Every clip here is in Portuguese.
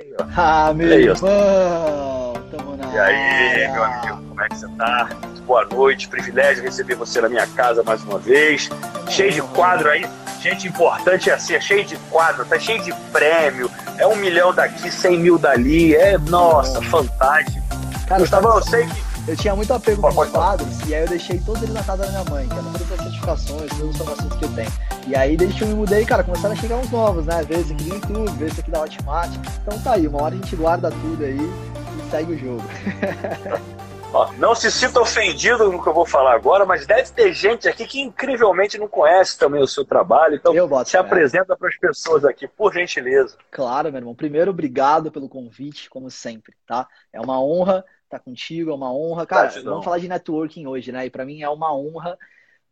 Aí, ó. Ah, meu Aí, irmão, tamo na E aí, área. meu amigo, como é que você tá? Boa noite, privilégio receber você na minha casa mais uma vez. Cheio de quadro aí, gente importante é assim, é cheio de quadro, tá cheio de prêmio. É um milhão daqui, cem mil dali. É, nossa, fantástico. Cara, Gustavão, eu sei que. eu tinha muito apego com os quadros e aí eu deixei todos eles na casa da minha mãe, é todas as certificações, todas as informações que eu tenho. E aí, desde que eu me mudei, cara, começaram a chegar uns novos, né? Ver esse aqui do YouTube, esse aqui da Hotmart. Então tá aí, uma hora a gente guarda tudo aí e segue o jogo. Ó, não se sinta ofendido no que eu vou falar agora, mas deve ter gente aqui que incrivelmente não conhece também o seu trabalho. Então, se fé. apresenta para as pessoas aqui, por gentileza. Claro, meu irmão. Primeiro, obrigado pelo convite, como sempre, tá? É uma honra estar contigo, é uma honra. Cara, vamos falar de networking hoje, né? E para mim é uma honra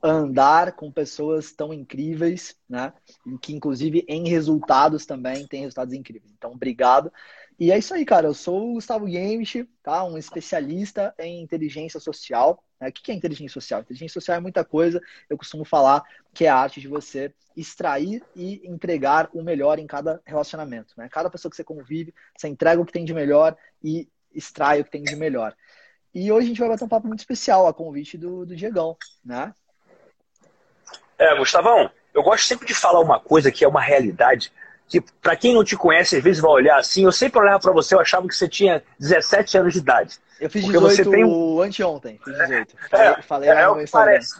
andar com pessoas tão incríveis, né? Que, inclusive, em resultados também tem resultados incríveis. Então, obrigado. E é isso aí, cara. Eu sou o Gustavo Gamish, tá? Um especialista em inteligência social. né? O que é inteligência social? Inteligência social é muita coisa. Eu costumo falar que é a arte de você extrair e entregar o melhor em cada relacionamento. Né? Cada pessoa que você convive, você entrega o que tem de melhor e extrai o que tem de melhor. E hoje a gente vai bater um papo muito especial a convite do, do Diegão, né? É, Gustavão, eu gosto sempre de falar uma coisa que é uma realidade, que para quem não te conhece, às vezes vai olhar assim, eu sempre olhava para você, eu achava que você tinha 17 anos de idade. Eu fiz Porque 18 você tem anteontem, fiz 18. Falei, falei É, lá é Instagram. parece.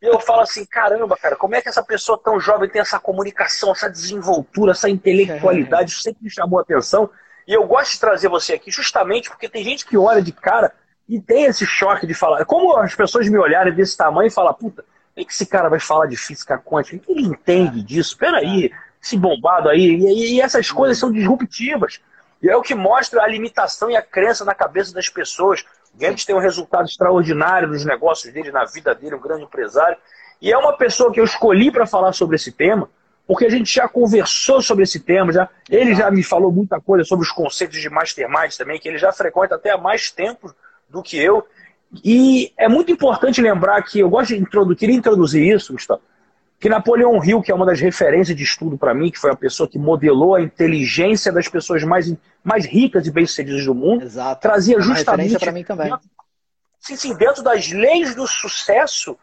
E eu falo assim, caramba, cara, como é que essa pessoa tão jovem tem essa comunicação, essa desenvoltura, essa intelectualidade, isso sempre me chamou a atenção. E eu gosto de trazer você aqui justamente porque tem gente que olha de cara e tem esse choque de falar. Como as pessoas me olharem desse tamanho e falar, puta, é que esse cara vai falar de física quântica? O que ele entende disso? Peraí, esse bombado aí. E, e essas coisas são disruptivas. E é o que mostra a limitação e a crença na cabeça das pessoas. O Gambit tem um resultado extraordinário nos negócios dele, na vida dele, um grande empresário. E é uma pessoa que eu escolhi para falar sobre esse tema, porque a gente já conversou sobre esse tema, já, ele já me falou muita coisa sobre os conceitos de mastermind também, que ele já frequenta até há mais tempo do que eu. E é muito importante lembrar que eu gosto de introduzir, queria introduzir isso, Gustavo, que Napoleão Hill, que é uma das referências de estudo para mim, que foi a pessoa que modelou a inteligência das pessoas mais, mais ricas e bem-sucedidas do mundo, Exato. trazia É justamente para mim também. sim, sim, dentro das leis do sucesso,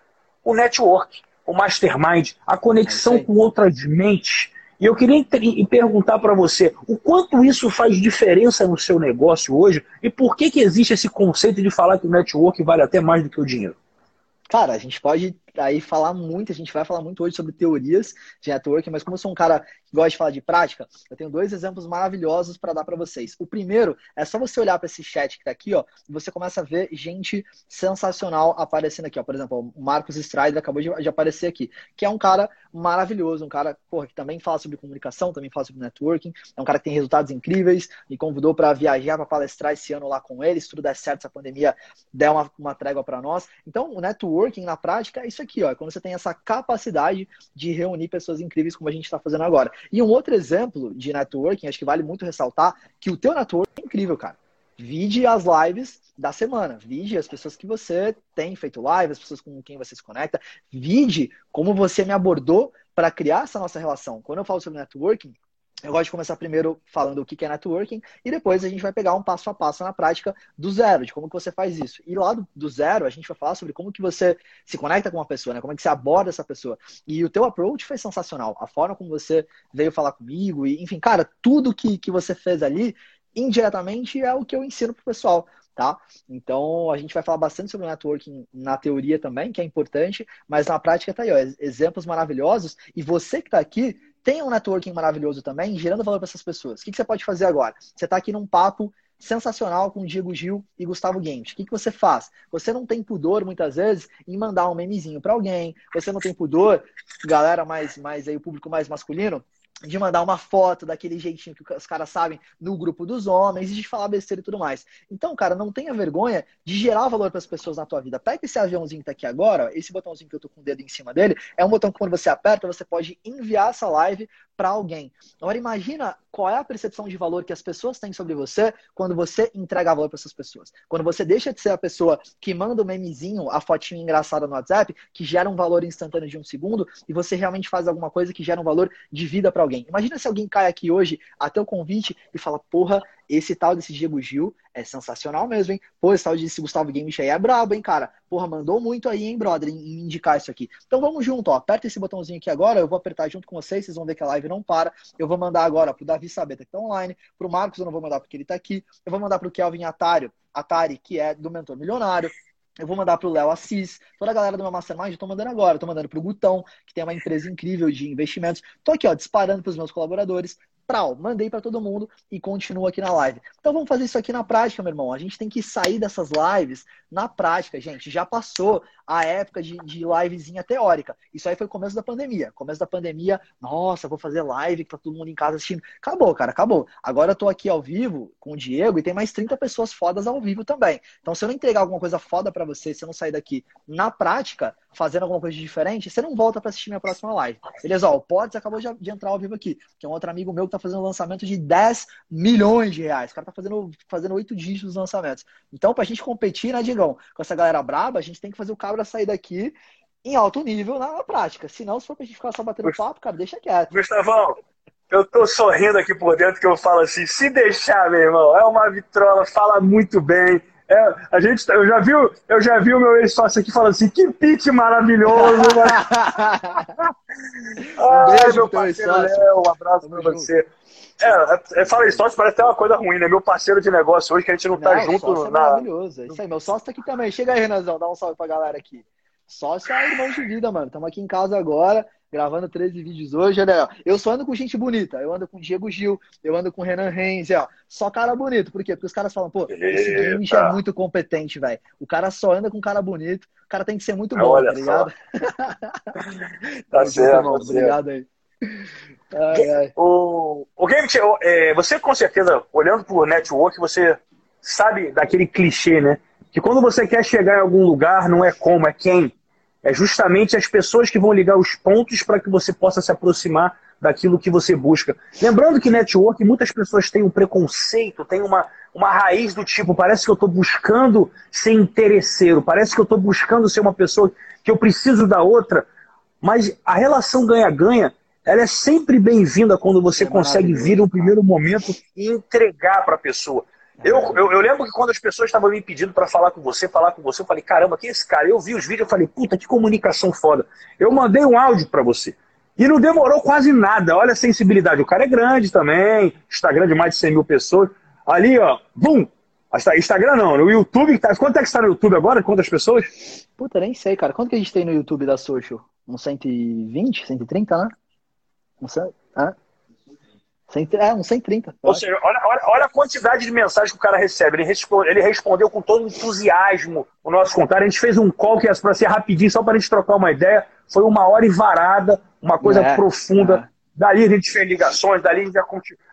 o network, o mastermind, a conexão É com outras mentes. E eu queria perguntar para você, o quanto isso faz diferença no seu negócio hoje e por que, que existe esse conceito de falar que o network vale até mais do que o dinheiro? Cara, a gente pode aí falar muito, a gente vai falar muito hoje sobre teorias de networking, mas como eu sou um cara gosta de falar de prática, eu tenho dois exemplos maravilhosos para dar para vocês. O primeiro é só você olhar para esse chat que tá aqui, ó, e você começa a ver gente sensacional aparecendo aqui, ó. Por exemplo, o Marcos Strider acabou de, de aparecer aqui, que é um cara maravilhoso, um cara, porra, que também fala sobre comunicação, também fala sobre networking, é um cara que tem resultados incríveis, me convidou para viajar para palestrar esse ano lá com ele, se tudo der certo, se a pandemia der uma, uma trégua para nós. Então, o networking na prática é isso aqui, ó, é quando você tem essa capacidade de reunir pessoas incríveis como a gente está fazendo agora. E um outro exemplo de networking, acho que vale muito ressaltar, que o teu networking é incrível, cara. Vide as lives da semana, vide as pessoas que você tem feito live, as pessoas com quem você se conecta, vide como você me abordou para criar essa nossa relação. Quando eu falo sobre networking, eu gosto de começar primeiro falando o que é networking e depois a gente vai pegar um passo a passo na prática do zero, de como que você faz isso. E lá do, do zero a gente vai falar sobre como que você se conecta com uma pessoa, né? Como é que você aborda essa pessoa. E o teu approach foi sensacional. A forma como você veio falar comigo e, enfim, cara, tudo que, que você fez ali indiretamente é o que eu ensino pro pessoal. Tá? Então a gente vai falar bastante sobre networking na teoria também, que é importante, mas na prática tá aí, ó, exemplos maravilhosos. E você que está aqui tem um networking maravilhoso também, gerando valor para essas pessoas. O que, que você pode fazer agora? Você está aqui num papo sensacional com Diego Gil e Gustavo Games. O que, que você faz? Você não tem pudor, muitas vezes, em mandar um memezinho para alguém. Você não tem pudor, galera mais, mais aí, o público mais masculino, de mandar uma foto daquele jeitinho que os caras sabem no grupo dos homens e de falar besteira e tudo mais. Então, cara, não tenha vergonha de gerar valor para as pessoas na tua vida. Pega esse aviãozinho que tá aqui agora, esse botãozinho que eu tô com o dedo em cima dele, é um botão que quando você aperta, você pode enviar essa live para alguém. Agora imagina qual é a percepção de valor que as pessoas têm sobre você quando você entrega valor para essas pessoas. Quando você deixa de ser a pessoa que manda o memezinho, a fotinha engraçada no WhatsApp, que gera um valor instantâneo de um segundo, e você realmente faz alguma coisa que gera um valor de vida para alguém. Imagina se alguém cai aqui hoje, até o convite, e fala, porra, esse tal desse Diego Gil é sensacional mesmo, hein? Pô, esse tal desse Gustavo Games aí é brabo, hein, cara? Porra, mandou muito aí, hein, brother, em indicar isso aqui. Então vamos junto, ó. Aperta esse botãozinho aqui agora, eu vou apertar junto com vocês, vocês vão ver que a live não para. Eu vou mandar agora pro Davi Sabeta, que tá online, pro Marcos eu não vou mandar porque ele tá aqui. Eu vou mandar pro Kelvin Atari, Atari, que é do Mentor Milionário. Eu vou mandar para o Léo Assis, toda a galera do meu Mastermind, eu tô mandando agora. Estou mandando para o Gutão, que tem uma empresa incrível de investimentos. Estou aqui, ó, disparando para os meus colaboradores. Prau, mandei para todo mundo e continuo aqui na live. Então vamos fazer isso aqui na prática, meu irmão. A gente tem que sair dessas lives na prática, gente. Já passou a época de, de livezinha teórica. Isso aí foi o começo da pandemia. Começo da pandemia, nossa, vou fazer live, que tá todo mundo em casa assistindo. Acabou, cara, acabou. Agora eu tô aqui ao vivo com o Diego e tem mais 30 pessoas fodas ao vivo também. Então, se eu não entregar alguma coisa foda para você, se eu não sair daqui na prática, fazendo alguma coisa diferente, você não volta para assistir minha próxima live. Beleza? Ó, o Pods acabou de, de, entrar ao vivo aqui, que é um outro amigo meu que tá fazendo um lançamento de 10 milhões de reais. O cara tá fazendo, fazendo 8 dígitos nos lançamentos. Então, pra gente competir, né, Digão, com essa galera braba, a gente tem que fazer o cabra sair daqui em alto nível na prática. Senão, se for pra gente ficar só batendo papo, cara, deixa quieto. Gustavão, eu tô sorrindo aqui por dentro que eu falo assim, se deixar, meu irmão, é uma vitrola, fala muito bem. É, a gente, eu já vi, eu já vi o meu ex-sócio aqui falando assim, que pitch maravilhoso. Ai, meu parceiro Léo, um abraço pra você. É, é, é fala sócio parece até uma coisa ruim, né? Meu parceiro de negócio hoje, que a gente não, tá não tá junto. É na... maravilhoso. É isso aí, meu sócio tá aqui também. Chega aí, Renanzão, dá um salve pra galera aqui. Sócio é irmão de vida, mano. Estamos aqui em casa agora, gravando 13 vídeos hoje. Olha, eu só ando com gente bonita. Eu ando com Diego Gil, eu ando com Renan Renz, ó. Só cara bonito. Por quê? Porque os caras falam, pô, esse game é muito competente, velho. O cara só anda com cara bonito. O cara tem que ser muito bom, Olha tá ligado? tá certo, tá Obrigado aí. Ai, ai. O, o Game, é, você com certeza, olhando por network, você sabe daquele clichê, né? Que quando você quer chegar em algum lugar, não é como, é quem. É justamente as pessoas que vão ligar os pontos para que você possa se aproximar daquilo que você busca. Lembrando que network, muitas pessoas têm um preconceito, têm uma, uma raiz do tipo, parece que eu estou buscando ser interesseiro, parece que eu estou buscando ser uma pessoa que eu preciso da outra, mas a relação ganha-ganha ela é sempre bem-vinda quando você é consegue vir no primeiro momento e entregar para a pessoa. Eu, eu, eu, lembro que quando as pessoas estavam me pedindo para falar com você, falar com você, eu falei, caramba, quem é esse cara? Eu vi os vídeos, eu falei, puta, que comunicação foda. Eu mandei um áudio para você. E não demorou quase nada. Olha a sensibilidade. O cara é grande também, Instagram de mais de 100 mil pessoas. Ali, ó, bum! Instagram não, no YouTube. Tá, quanto é que está no YouTube agora? Quantas pessoas? Puta, nem sei, cara. Quanto que a gente tem no YouTube da Social? Uns 120, 130, né? Não sei. Hã? É, uns 130. Ou seja, olha, olha, olha, a quantidade de mensagens que o cara recebe. Ele, responde, ele respondeu com todo entusiasmo o nosso contato. A gente fez um call que é para ser rapidinho, só para a gente trocar uma ideia. Foi uma hora e varada, uma coisa é, profunda. É. Dali a gente fez ligações, dali a gente, já,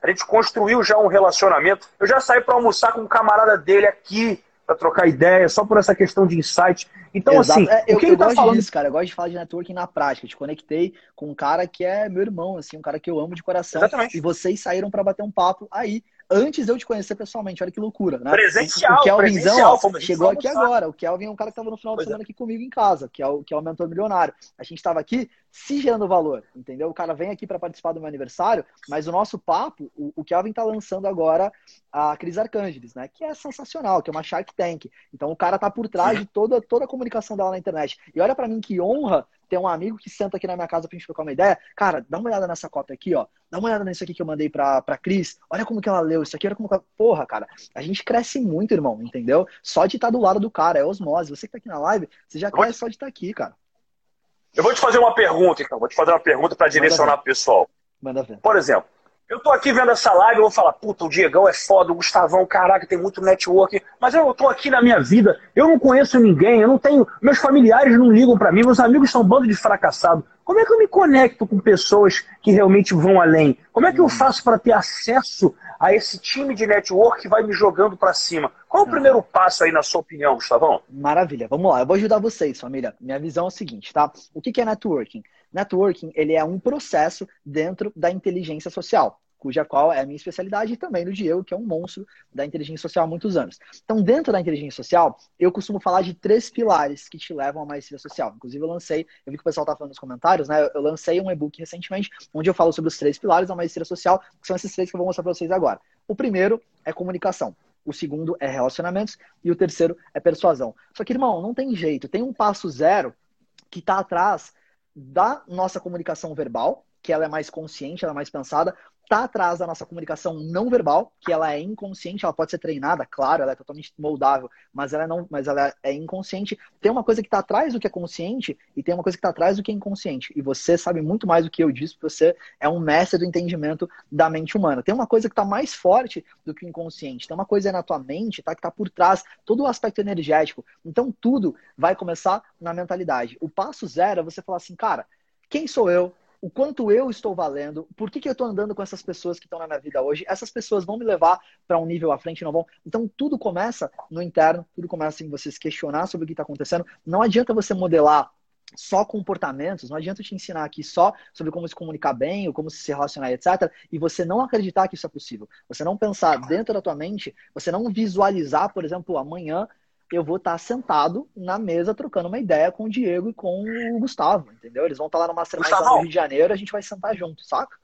a gente construiu já um relacionamento. Eu já saí para almoçar com um camarada dele aqui, para trocar ideia, só por essa questão de insight. Então, Exato. assim, é, eu, o que eu ele tá gosto falando... disso, cara. Eu gosto de falar de networking na prática. Te conectei com um cara que é meu irmão, assim, um cara que eu amo de coração. Exatamente. E vocês saíram para bater um papo aí, antes de eu te conhecer pessoalmente. Olha que loucura, né? Presencial, o Kelvinzão ó, chegou aqui agora. O Kelvin é um cara que estava no final de semana é. aqui comigo em casa, que é o, que é o mentor milionário. A gente estava aqui se gerando valor, entendeu? O cara vem aqui para participar do meu aniversário, mas o nosso papo, o, o Kelvin tá lançando agora a Cris Arcângeles, né? Que é sensacional, que é uma Shark Tank. Então o cara tá por trás de toda, toda a comunicação dela na internet. E olha para mim que honra ter um amigo que senta aqui na minha casa pra gente trocar uma ideia. Cara, dá uma olhada nessa cópia aqui, ó. Dá uma olhada nisso aqui que eu mandei pra, pra Cris. Olha como que ela leu isso aqui, olha como que ela... Porra, cara, a gente cresce muito, irmão, entendeu? Só de estar tá do lado do cara, é osmose. Você que tá aqui na live, você já cresce só de estar tá aqui, cara. Eu vou te fazer uma pergunta, então. Vou te fazer uma pergunta para direcionar pro pessoal. Manda ver. Por exemplo, eu tô aqui vendo essa live, eu vou falar, puta, o Diegão é foda, o Gustavão, caraca, tem muito network, mas eu tô aqui na minha vida, eu não conheço ninguém, eu não tenho, meus familiares não ligam para mim, meus amigos são um bando de fracassado. Como é que eu me conecto com pessoas que realmente vão além? Como é que eu faço para ter acesso a esse time de network que vai me jogando para cima? Qual é o ah. primeiro passo aí, na sua opinião, Gustavão? Maravilha, vamos lá, eu vou ajudar vocês, família. Minha visão é o seguinte, tá? O que é networking? Networking, ele é um processo dentro da inteligência social. cuja qual é a minha especialidade, e também no Diego, que é um monstro da inteligência social há muitos anos. Então, dentro da inteligência social, eu costumo falar de três pilares que te levam à maestria social. Inclusive, eu lancei, eu vi que o pessoal tá falando nos comentários, né? Eu lancei um e-book recentemente, onde eu falo sobre os três pilares da maestria social, que são esses três que eu vou mostrar para vocês agora. O primeiro é comunicação. O segundo é relacionamentos e o terceiro é persuasão. Só que, irmão, não tem jeito. Tem um passo zero que está atrás da nossa comunicação verbal, que ela é mais consciente, ela é mais pensada, está atrás da nossa comunicação não verbal, que ela é inconsciente, ela pode ser treinada, claro, ela é totalmente moldável, mas ela, é não, mas ela é inconsciente. Tem uma coisa que está atrás do que é consciente e tem uma coisa que está atrás do que é inconsciente. E você sabe muito mais do que eu disse, porque você é um mestre do entendimento da mente humana. Tem uma coisa que está mais forte do que o inconsciente. Tem uma coisa na tua mente tá, que está por trás, todo o aspecto energético. Então tudo vai começar na mentalidade. O passo zero é você falar assim, cara, quem sou eu? O quanto eu estou valendo, por que, que eu estou andando com essas pessoas que estão na minha vida hoje, essas pessoas vão me levar para um nível à frente, não vão? Então tudo começa no interno, tudo começa em você se questionar sobre o que está acontecendo. Não adianta você modelar só comportamentos, não adianta te ensinar aqui só sobre como se comunicar bem ou como se relacionar, etc. E você não acreditar que isso é possível. Você não pensar dentro da tua mente, você não visualizar, por exemplo, amanhã eu vou estar sentado na mesa trocando uma ideia com o Diego e com o Gustavo, entendeu? Eles vão estar lá no Mastermind no Rio de Janeiro, a gente vai sentar junto, saca?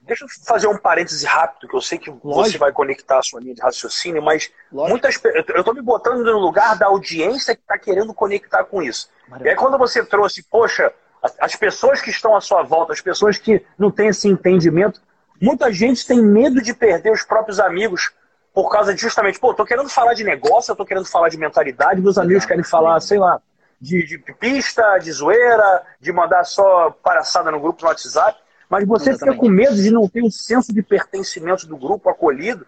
Deixa eu fazer um parêntese rápido, que eu sei que Lógico. você vai conectar a sua linha de raciocínio, mas Lógico. muitas eu estou me botando no lugar da audiência que está querendo conectar com isso. Maravilha. E aí quando você trouxe, poxa, as pessoas que estão à sua volta, as pessoas que não têm esse entendimento, muita gente tem medo de perder os próprios amigos por causa de justamente, pô, tô querendo falar de negócio, eu tô querendo falar de mentalidade, meus amigos querem falar, sei lá, de, de pista, de zoeira, de mandar só palhaçada no grupo no WhatsApp, mas você Exatamente. fica com medo de não ter um senso de pertencimento do grupo acolhido,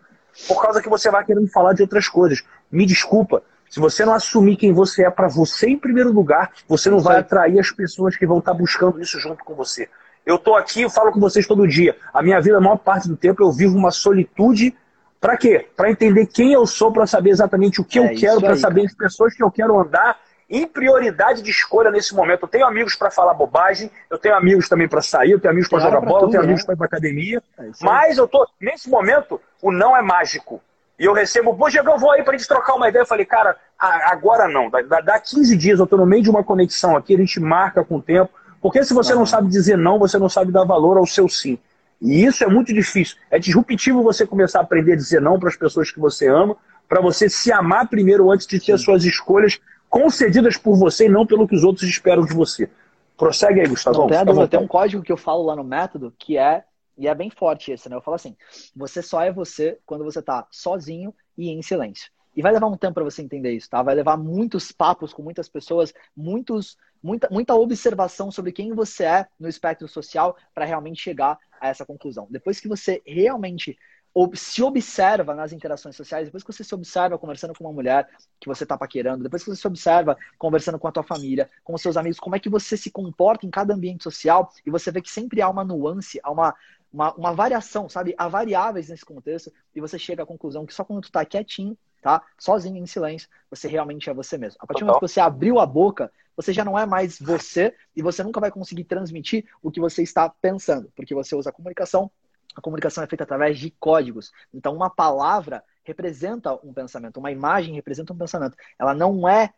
por causa que você vai querendo falar de outras coisas. Me desculpa, se você não assumir quem você é para você em primeiro lugar, você não vai atrair as pessoas que vão estar tá buscando isso junto com você. Eu estou aqui, eu falo com vocês todo dia. A minha vida, a maior parte do tempo, eu vivo uma solitude para quê? Para entender quem eu sou, para saber exatamente o que é eu quero, para saber as pessoas que eu quero andar em prioridade de escolha nesse momento. Eu tenho amigos para falar bobagem, eu tenho amigos também para sair, eu tenho amigos para jogar bola, tudo, eu tenho né? amigos para ir para academia. É mas eu tô nesse momento o não é mágico. E eu recebo, pô, Diego, eu vou aí para gente trocar uma ideia. Eu falei, cara, agora não. Dá, 15 dias, eu estou no meio de uma conexão aqui, a gente marca com o tempo. Porque se você uhum. não sabe dizer não, você não sabe dar valor ao seu sim. E isso é muito difícil. É disruptivo você começar a aprender a dizer não para as pessoas que você ama, para você se amar primeiro antes de ter Sim. suas escolhas concedidas por você e não pelo que os outros esperam de você. Prossegue aí, Gustavo. Não dúvida, tem um código que eu falo lá no método que é, e é bem forte esse, né? Eu falo assim: você só é você quando você está sozinho e em silêncio. E vai levar um tempo para você entender isso, tá? Vai levar muitos papos com muitas pessoas, muitos, muita, muita observação sobre quem você é no espectro social para realmente chegar a essa conclusão. Depois que você realmente se observa nas interações sociais, depois que você se observa conversando com uma mulher que você está paquerando, depois que você se observa conversando com a tua família, com os seus amigos, como é que você se comporta em cada ambiente social, e você vê que sempre há uma nuance, há uma, uma, uma variação, sabe? Há variáveis nesse contexto, e você chega à conclusão que só quando tu está quietinho, tá? Sozinho, em silêncio, você realmente é você mesmo. A partir do momento que você abriu a boca, você já não é mais você e você nunca vai conseguir transmitir o que você está pensando, porque você usa a comunicação. A comunicação é feita através de códigos. Então, uma palavra representa um pensamento, uma imagem representa um pensamento. Ela não é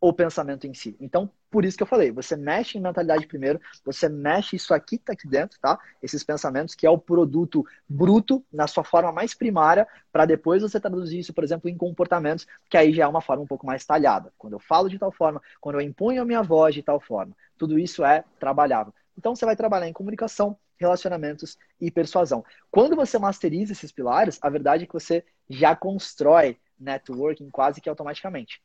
o pensamento em si. Então, por isso que eu falei, você mexe em mentalidade primeiro, você mexe isso aqui tá aqui dentro, tá? Esses pensamentos, que é o produto bruto, na sua forma mais primária, para depois você traduzir isso, por exemplo, em comportamentos, que aí já é uma forma um pouco mais talhada. Quando eu falo de tal forma, quando eu imponho a minha voz de tal forma, tudo isso é trabalhável. Então, você vai trabalhar em comunicação, relacionamentos e persuasão. Quando você masteriza esses pilares, a verdade é que você já constrói networking quase que automaticamente.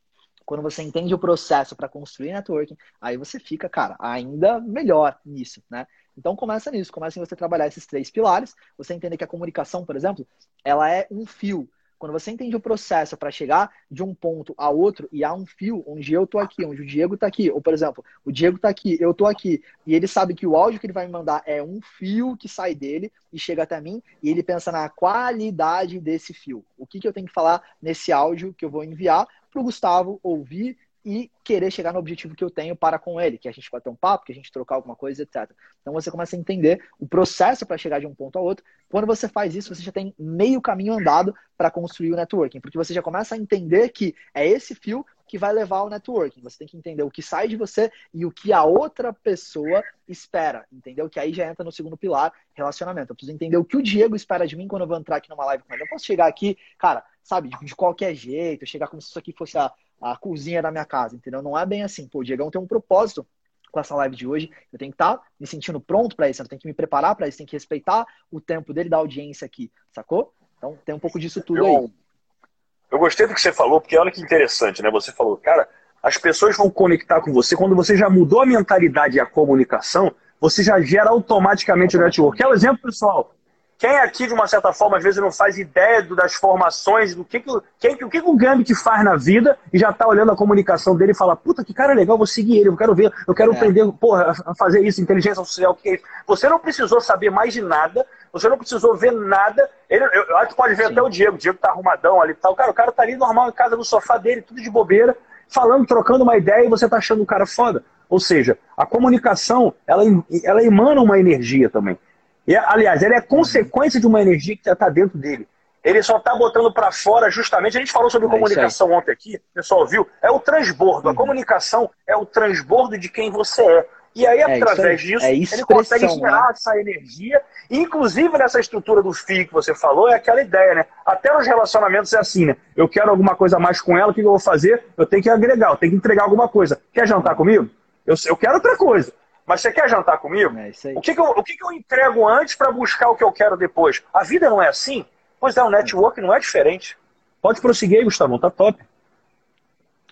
Quando você entende o processo para construir networking, aí você fica, cara, ainda melhor nisso, né? Então começa nisso, começa em você trabalhar esses três pilares, você entender que a comunicação, por exemplo, ela é um fio. Quando você entende o processo para chegar de um ponto a outro e há um fio onde eu tô aqui, onde o Diego tá aqui, ou por exemplo, o Diego tá aqui, eu tô aqui, e ele sabe que o áudio que ele vai me mandar é um fio que sai dele e chega até mim, e ele pensa na qualidade desse fio. O que, que eu tenho que falar nesse áudio que eu vou enviar para o Gustavo ouvir, e querer chegar no objetivo que eu tenho para com ele, que a gente pode ter um papo, que a gente trocar alguma coisa, etc. Então você começa a entender o processo para chegar de um ponto a outro. Quando você faz isso, você já tem meio caminho andado para construir o networking, porque você já começa a entender que é esse fio que vai levar ao networking. Você tem que entender o que sai de você e o que a outra pessoa espera, entendeu? Que aí já entra no segundo pilar, relacionamento. Eu preciso entender o que o Diego espera de mim quando eu vou entrar aqui numa live com ele. Eu posso chegar aqui, cara, sabe, de qualquer jeito, chegar como se isso aqui fosse a, a cozinha da minha casa, entendeu? Não é bem assim. Pô, o Diegão tem um propósito com essa live de hoje. Eu tenho que estar tá me sentindo pronto para isso, eu tenho que me preparar para isso, tenho que respeitar o tempo dele da audiência aqui, sacou? Então tem um pouco disso tudo eu, aí. Eu gostei do que você falou, porque olha que interessante, né? Você falou, cara, as pessoas vão conectar com você quando você já mudou a mentalidade e a comunicação, você já gera automaticamente o network. Quer um exemplo, pessoal? Quem aqui, de uma certa forma, às vezes não faz ideia das formações, do que, que, quem, o que, que o Gambit faz na vida e já está olhando a comunicação dele e fala, puta, que cara legal, vou seguir ele, eu quero ver, eu quero é. aprender porra, a fazer isso, inteligência social, o que é isso? Você não precisou saber mais de nada, você não precisou ver nada. Ele, eu, eu acho que pode ver Sim. até o Diego, o Diego tá arrumadão ali e tal. Cara, o cara tá ali normal em casa, no sofá dele, tudo de bobeira, falando, trocando uma ideia e você tá achando o cara foda. Ou seja, a comunicação, ela, ela emana uma energia também. E, aliás, ela é consequência de uma energia que já está dentro dele. Ele só está botando para fora justamente. A gente falou sobre é comunicação ontem aqui, o pessoal viu. É o transbordo. Uhum. A comunicação é o transbordo de quem você é. E aí, é através disso, é ele consegue gerar né? essa energia. Inclusive, nessa estrutura do FII que você falou, é aquela ideia, né? Até nos relacionamentos é assim, né? Eu quero alguma coisa mais com ela, o que eu vou fazer? Eu tenho que agregar, eu tenho que entregar alguma coisa. Quer jantar comigo? Eu, eu quero outra coisa. Mas você quer jantar comigo? É o que, que, eu, o que, que eu entrego antes para buscar o que eu quero depois? A vida não é assim? Pois é, o network não é diferente. Pode prosseguir aí, Gustavo, tá top.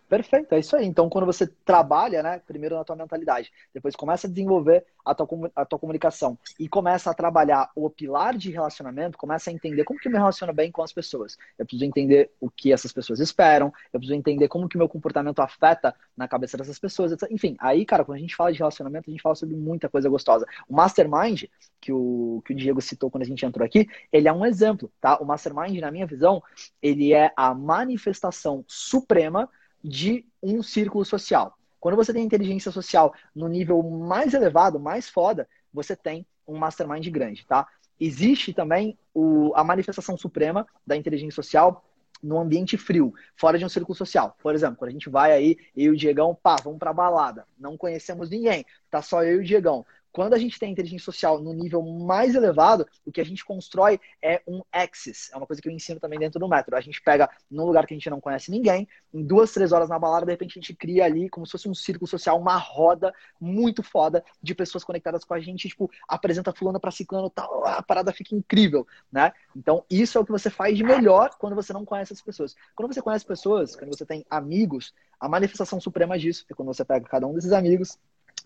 Perfeito, é isso aí. Então, quando você trabalha, né, primeiro na tua mentalidade, depois começa a desenvolver a tua, a tua comunicação e começa a trabalhar o pilar de relacionamento, começa a entender como que eu me relaciono bem com as pessoas. Eu preciso entender o que essas pessoas esperam, eu preciso entender como que o meu comportamento afeta na cabeça dessas pessoas. Enfim, aí, cara, quando a gente fala de relacionamento, a gente fala sobre muita coisa gostosa. O Mastermind, que o, que o Diego citou quando a gente entrou aqui, ele é um exemplo, tá? O Mastermind, na minha visão, ele é a manifestação suprema de um círculo social. Quando você tem inteligência social no nível mais elevado, mais foda, você tem um mastermind grande, tá? Existe também o, a manifestação suprema da inteligência social no ambiente frio, fora de um círculo social. Por exemplo, quando a gente vai aí, eu e o Diegão, pá, vamos pra balada. Não conhecemos ninguém, tá só eu e o Diegão. Quando a gente tem inteligência social no nível mais elevado, o que a gente constrói é um axis. É uma coisa que eu ensino também dentro do método. A gente pega num lugar que a gente não conhece ninguém, em duas, três horas na balada, de repente a gente cria ali como se fosse um círculo social, uma roda muito foda de pessoas conectadas com a gente, tipo, apresenta fulano para ciclano, tal, a parada fica incrível, né? Então, isso é o que você faz de melhor quando você não conhece as pessoas. Quando você conhece pessoas, quando você tem amigos, a manifestação suprema disso é quando você pega cada um desses amigos,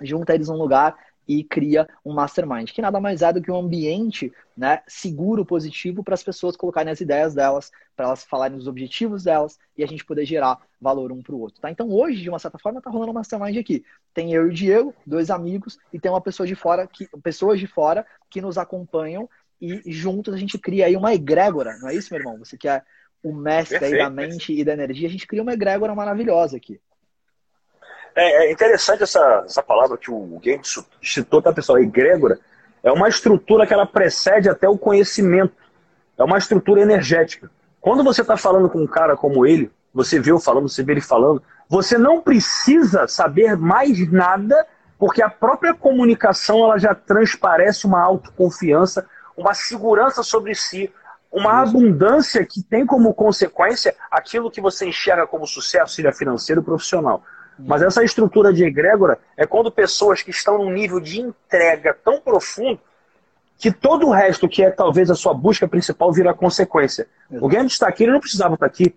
junta eles num lugar e cria um mastermind, que nada mais é do que um ambiente né, seguro, positivo para as pessoas colocarem as ideias delas, para elas falarem os objetivos delas e a gente poder gerar valor um para o outro. Tá? Então hoje, de uma certa forma, está rolando um mastermind aqui. Tem eu e o Diego, dois amigos, e tem uma pessoa de fora, que, pessoas de fora que nos acompanham e juntos a gente cria aí uma egrégora, não é isso, meu irmão? Você que é o mestre Perfeito. aí da mente e da energia, a gente cria uma egrégora maravilhosa aqui. É, é interessante essa, essa palavra que o Game citou, tá, pessoal? Egrégora é uma estrutura que ela precede até o conhecimento. É uma estrutura energética. Quando você está falando com um cara como ele, você vê o falando, você vê ele falando, você não precisa saber mais nada, porque a própria comunicação ela já transparece uma autoconfiança, uma segurança sobre si, uma abundância que tem como consequência aquilo que você enxerga como sucesso, seja financeiro ou profissional. Mas essa estrutura de egrégora é quando pessoas que estão num nível de entrega tão profundo que todo o resto, que é talvez a sua busca principal, vira consequência. O Gambit está aqui, ele não precisava estar aqui.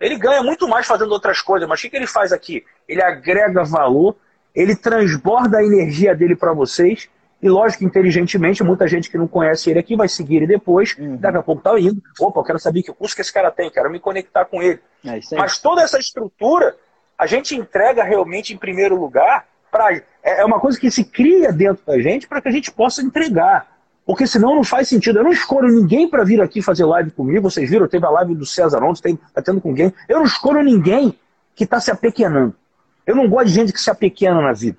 Ele ganha muito mais fazendo outras coisas, mas o que, que ele faz aqui? Ele agrega valor, ele transborda a energia dele para vocês, e lógico, inteligentemente, muita gente que não conhece ele aqui vai seguir ele depois, uhum. daqui a pouco tá indo. Opa, eu quero saber que curso que esse cara tem, quero me conectar com ele. É mas toda essa estrutura a gente entrega realmente em primeiro lugar para é, é uma coisa que se cria dentro da gente para que a gente possa entregar. Porque senão não faz sentido. Eu não escolho ninguém para vir aqui fazer live comigo. Vocês viram, teve a live do César ontem, está tendo com alguém. Eu não escolho ninguém. que está se apequenando. Eu não gosto de gente que se apequena na vida.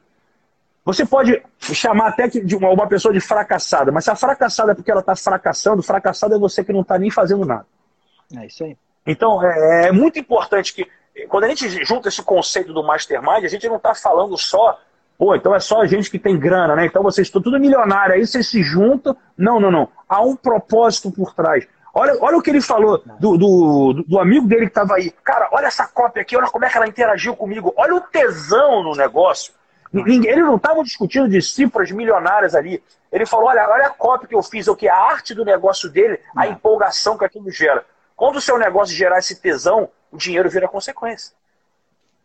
Você pode chamar até de uma, uma pessoa de fracassada, mas se a fracassada é porque ela está fracassando, fracassado é você que não está nem fazendo nada. É isso aí. Então, é, é, muito importante que, quando a gente junta esse conceito do mastermind, a gente não está falando só, pô, então é só gente que tem grana, né? Então vocês estão tudo milionário, aí vocês se juntam. Não, não, não. Há um propósito por trás. Olha, olha o que ele falou do, do, do amigo dele que estava aí. Cara, olha essa cópia aqui, olha como é que ela interagiu comigo. Olha o tesão no negócio. Ninguém, eles não estavam discutindo de cifras milionárias ali. Ele falou: olha, olha a cópia que eu fiz, o que? A arte do negócio dele, a empolgação que aquilo gera. Quando o seu negócio gerar esse tesão, o dinheiro vira consequência.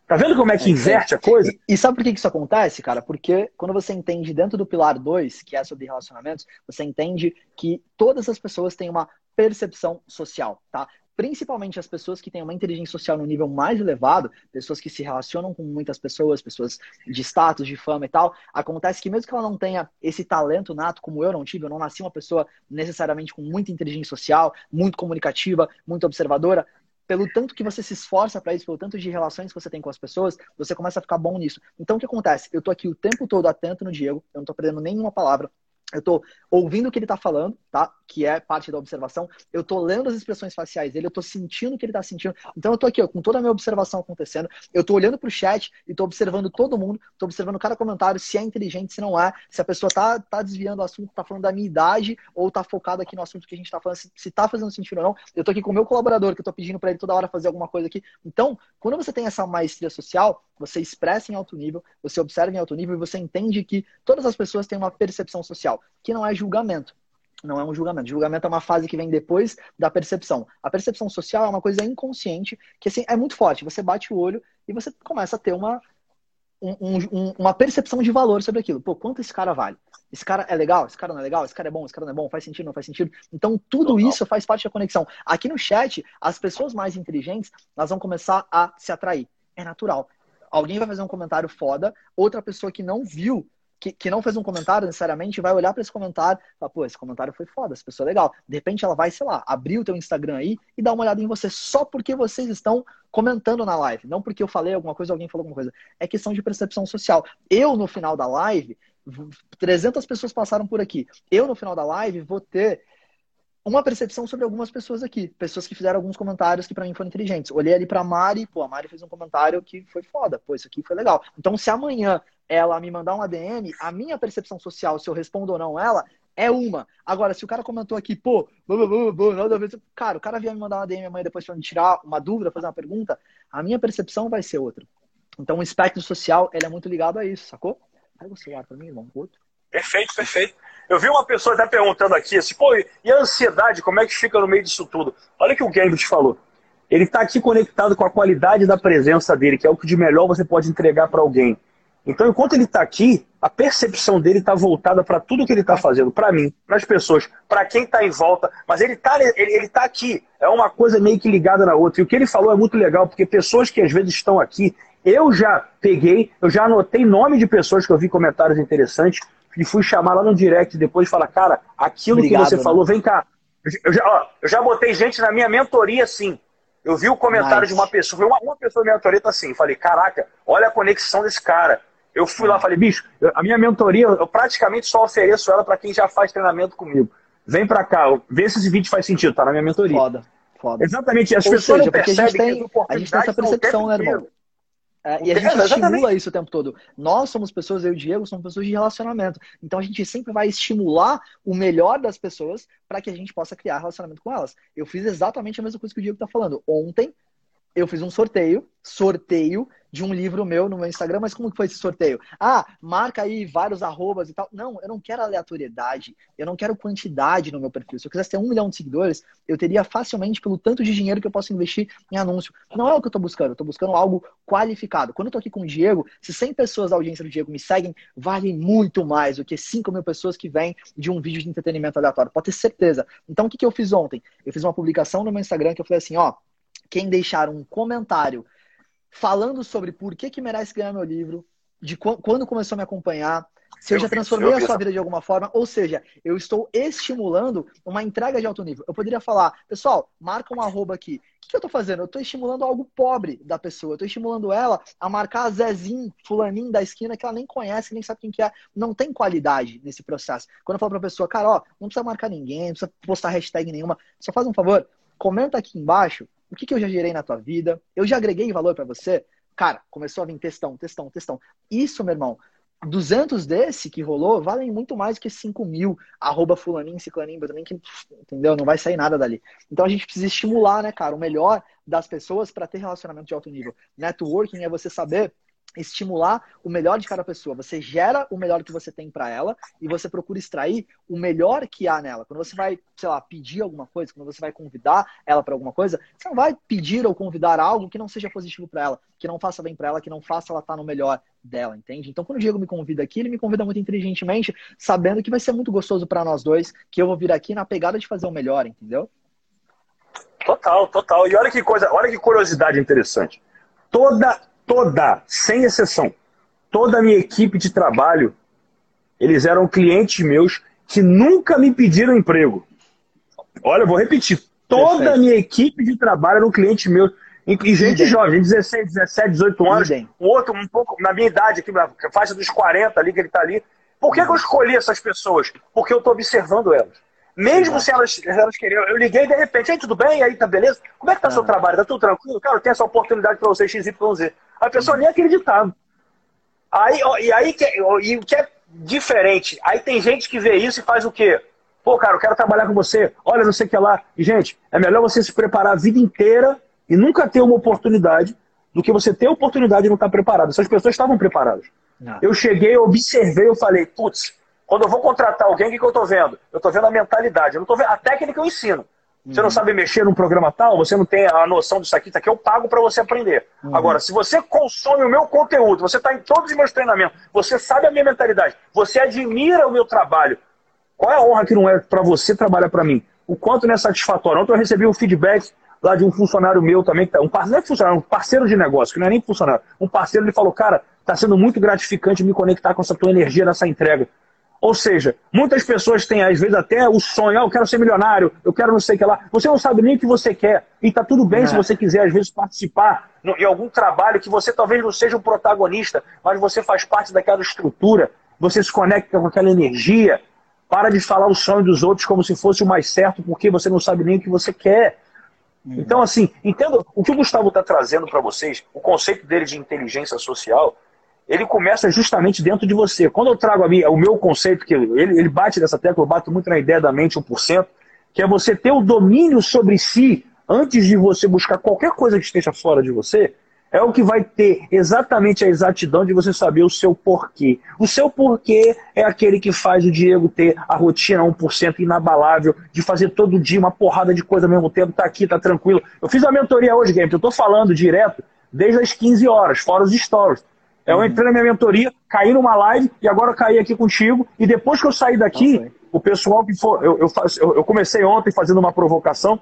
Tá vendo como é que é, inverte a coisa? E, e, sabe por que isso acontece, cara? Porque quando você entende dentro do pilar 2, que é sobre relacionamentos, você entende que todas as pessoas têm uma percepção social, tá? Principalmente as pessoas que têm uma inteligência social no nível mais elevado, pessoas que se relacionam com muitas pessoas, pessoas de status, de fama e tal, acontece que mesmo que ela não tenha esse talento nato, como eu não tive, eu não nasci uma pessoa necessariamente com muita inteligência social, muito comunicativa, muito observadora, pelo tanto que você se esforça para isso, pelo tanto de relações que você tem com as pessoas, você começa a ficar bom nisso. Então o que acontece? Eu tô aqui o tempo todo atento no Diego, eu não tô perdendo nenhuma palavra, eu estou ouvindo o que ele está falando, tá? Que é parte da observação. Eu estou lendo as expressões faciais dele, eu estou sentindo o que ele está sentindo. Então eu estou aqui, ó, com toda a minha observação acontecendo. Eu estou olhando para o chat e estou observando todo mundo, estou observando cada comentário, se é inteligente, se não é, se a pessoa está tá desviando o assunto, está falando da minha idade ou está focado aqui no assunto que a gente está falando, se está fazendo sentido ou não. Eu estou aqui com o meu colaborador, que eu estou pedindo para ele toda hora fazer alguma coisa aqui. Então, quando você tem essa maestria social, você expressa em alto nível, você observa em alto nível e você entende que todas as pessoas têm uma percepção social, que não é julgamento. Não é um julgamento. Julgamento é uma fase que vem depois da percepção. A percepção social é uma coisa inconsciente que assim, é muito forte. Você bate o olho e você começa a ter uma, um, um, uma percepção de valor sobre aquilo. Pô, quanto esse cara vale? Esse cara é legal? Esse cara não é legal? Esse cara é bom? Esse cara não é bom? Faz sentido? Não faz sentido? Então, tudo isso faz parte da conexão. Aqui no chat, as pessoas mais inteligentes, elas vão começar a se atrair. É natural alguém vai fazer um comentário foda, outra pessoa que não viu, que, que não fez um comentário necessariamente, vai olhar para esse comentário e falar, pô, esse comentário foi foda, essa pessoa é legal. De repente ela vai, sei lá, abrir o teu Instagram aí e dar uma olhada em você só porque vocês estão comentando na live. Não porque eu falei alguma coisa, alguém falou alguma coisa. É questão de percepção social. Eu, no final da live, 300 pessoas passaram por aqui. Eu, no final da live, vou ter uma percepção sobre algumas pessoas aqui. Pessoas que fizeram alguns comentários que para mim foram inteligentes. Olhei ali pra Mari, pô, a Mari fez um comentário que foi foda. Pô, isso aqui foi legal. Então, se amanhã ela me mandar uma DM, a minha percepção social, se eu respondo ou não ela, é uma. Agora, se o cara comentou aqui, pô, blá, blá, blá, nada a ver. Cara, o cara vier me mandar uma DM amanhã depois pra me tirar uma dúvida, fazer uma pergunta, a minha percepção vai ser outra. Então, o espectro social, ele é muito ligado a isso, sacou? Pega o celular pra mim, irmão, outro. Perfeito, perfeito. Eu vi uma pessoa até perguntando aqui, assim, pô, e a ansiedade, como é que fica no meio disso tudo? Olha o que o Gambit falou. Ele está aqui conectado com a qualidade da presença dele, que é o que de melhor você pode entregar para alguém. Então, enquanto ele está aqui, a percepção dele está voltada para tudo que ele está fazendo, para mim, para as pessoas, para quem está em volta. Mas ele está ele, ele tá aqui. É uma coisa meio que ligada na outra. E o que ele falou é muito legal, porque pessoas que às vezes estão aqui, eu já peguei, eu já anotei nome de pessoas que eu vi comentários interessantes, e fui chamar lá no direct depois e falar, cara, aquilo Obrigado, que você né? falou, vem cá. Eu já, ó, eu já botei gente na minha mentoria assim. Eu vi o comentário nice. de uma pessoa, uma, uma pessoa na mentoria tá assim, falei, caraca, olha a conexão desse cara. Eu fui lá, falei, bicho, a minha mentoria, eu praticamente só ofereço ela para quem já faz treinamento comigo. Vem para cá, vê se esse vídeo faz sentido, tá na minha mentoria. Foda, foda. Exatamente, as Ou pessoas seja, não percebem a gente tem, a gente tem essa percepção, né, irmão? E a gente é, estimula isso o tempo todo. Nós somos pessoas, eu e o Diego, somos pessoas de relacionamento. Então a gente sempre vai estimular o melhor das pessoas para que a gente possa criar relacionamento com elas. Eu fiz exatamente a mesma coisa que o Diego está falando. Ontem eu fiz um sorteio, sorteio de um livro meu no meu Instagram, mas como que foi esse sorteio? Ah, marca aí vários arrobas e tal. Não, eu não quero aleatoriedade, eu não quero quantidade no meu perfil. Se eu quisesse ter um milhão de seguidores, eu teria facilmente pelo tanto de dinheiro que eu posso investir em anúncio. Não é o que eu estou buscando, eu estou buscando algo qualificado. Quando eu estou aqui com o Diego, se 100 pessoas da audiência do Diego me seguem, vale muito mais do que 5 mil pessoas que vêm de um vídeo de entretenimento aleatório. Pode ter certeza. Então, o que, que eu fiz ontem? Eu fiz uma publicação no meu Instagram que eu falei assim, ó, quem deixar um comentário falando sobre por que, que merece ganhar meu livro, de quando começou a me acompanhar, se eu, eu já transformei a sua vida de alguma forma, ou seja, eu estou estimulando uma entrega de alto nível. Eu poderia falar, pessoal, marca um arroba aqui. O que eu estou fazendo? Eu estou estimulando algo pobre da pessoa. Eu estou estimulando ela a marcar Zezinho, fulaninho da esquina que ela nem conhece, nem sabe quem que é. Não tem qualidade nesse processo. Quando eu falo para a pessoa, cara, ó, não precisa marcar ninguém, não precisa postar hashtag nenhuma. Só faz um favor, comenta aqui embaixo o que, que eu já gerei na tua vida. Eu já agreguei valor para você. Cara, começou a vir textão, textão, textão. Isso, meu irmão, 200 desse que rolou valem muito mais do que 5 mil, arroba fulaninho, ciclaninho, também que, entendeu? Não vai sair nada dali. Então a gente precisa estimular, né, cara, o melhor das pessoas para ter relacionamento de alto nível. Networking é você saber estimular o melhor de cada pessoa. Você gera o melhor que você tem para ela e você procura extrair o melhor que há nela. Quando você vai, sei lá, pedir alguma coisa, quando você vai convidar ela para alguma coisa, você não vai pedir ou convidar algo que não seja positivo para ela, que não faça bem para ela, que não faça ela estar tá no melhor dela, entende? Então, quando o Diego me convida aqui, ele me convida muito inteligentemente, sabendo que vai ser muito gostoso para nós dois, que eu vou vir aqui na pegada de fazer o melhor, entendeu? Total, total. E olha que coisa, olha que curiosidade interessante. Toda toda, sem exceção, toda a minha equipe de trabalho, eles eram clientes meus que nunca me pediram emprego. Olha, eu vou repetir. Toda Perfeito. a minha equipe de trabalho era um cliente meu. E gente jovem, 16, 17, 18 anos. Um outro, um pouco, na minha idade, aqui, na faixa dos 40 ali, que ele está ali. Por que, que, eu escolhi essas pessoas? Porque eu estou observando elas. Mesmo se elas, elas queriam. Eu liguei de repente, aí tudo bem? Aí tá beleza? Como é que tá seu trabalho? Tá tudo tranquilo? Cara, eu tenho essa oportunidade para você, XYZ. A pessoa nem acreditava. Aí, e aí e o que é diferente? Aí tem gente que vê isso e faz o quê? Pô, cara, eu quero trabalhar com você. Olha, não sei o que lá. E, gente, é melhor você se preparar a vida inteira e nunca ter uma oportunidade do que você ter a oportunidade e não estar tá preparado. Essas pessoas estavam preparadas. Não. Eu cheguei, observei, eu falei, putz, quando eu vou contratar alguém, o que, que eu estou vendo? Eu estou vendo a mentalidade, eu não estou vendo a técnica que eu ensino. Você não uhum. sabe mexer num programa tal, você não tem a noção disso aqui, isso aqui eu pago para você aprender. Uhum. Agora, se você consome o meu conteúdo, você está em todos os meus treinamentos, você sabe a minha mentalidade, você admira o meu trabalho, qual é a honra que não é para você trabalhar para mim? O quanto não é satisfatório. Ontem eu recebi um feedback lá de um funcionário meu também, tá, um parceiro, não é funcionário, um parceiro de negócio, que não é nem funcionário. Um parceiro, ele falou, cara, está sendo muito gratificante me conectar com essa tua energia nessa entrega. Ou seja, muitas pessoas têm, às vezes, até o sonho, ah, eu quero ser milionário, eu quero não sei o que lá. Você não sabe nem o que você quer. E tá tudo bem é. se você quiser, às vezes, participar em algum trabalho que você talvez não seja o protagonista, mas você faz parte daquela estrutura, você se conecta com aquela energia. Para de falar o sonho dos outros como se fosse o mais certo, porque você não sabe nem o que você quer. Uhum. Então, assim, entendo o que o Gustavo está trazendo para vocês, o conceito dele de inteligência social, ele começa justamente dentro de você. Quando eu trago a minha, o meu conceito, que ele, ele bate nessa tecla, eu bato muito na ideia da mente 1%, que é você ter o domínio sobre si antes de você buscar qualquer coisa que esteja fora de você, é o que vai ter exatamente a exatidão de você saber o seu porquê. O seu porquê é aquele que faz o Diego ter a rotina 1% inabalável, de fazer todo dia uma porrada de coisa ao mesmo tempo, tá aqui, tá tranquilo. Eu fiz a mentoria hoje, Game, eu tô falando direto desde as 15 horas, fora os stories. Eu uhum. entrei na minha mentoria, caí numa live e agora caí aqui contigo. E depois que eu saí daqui, okay. o pessoal que for. Eu, eu, eu, comecei ontem fazendo uma provocação.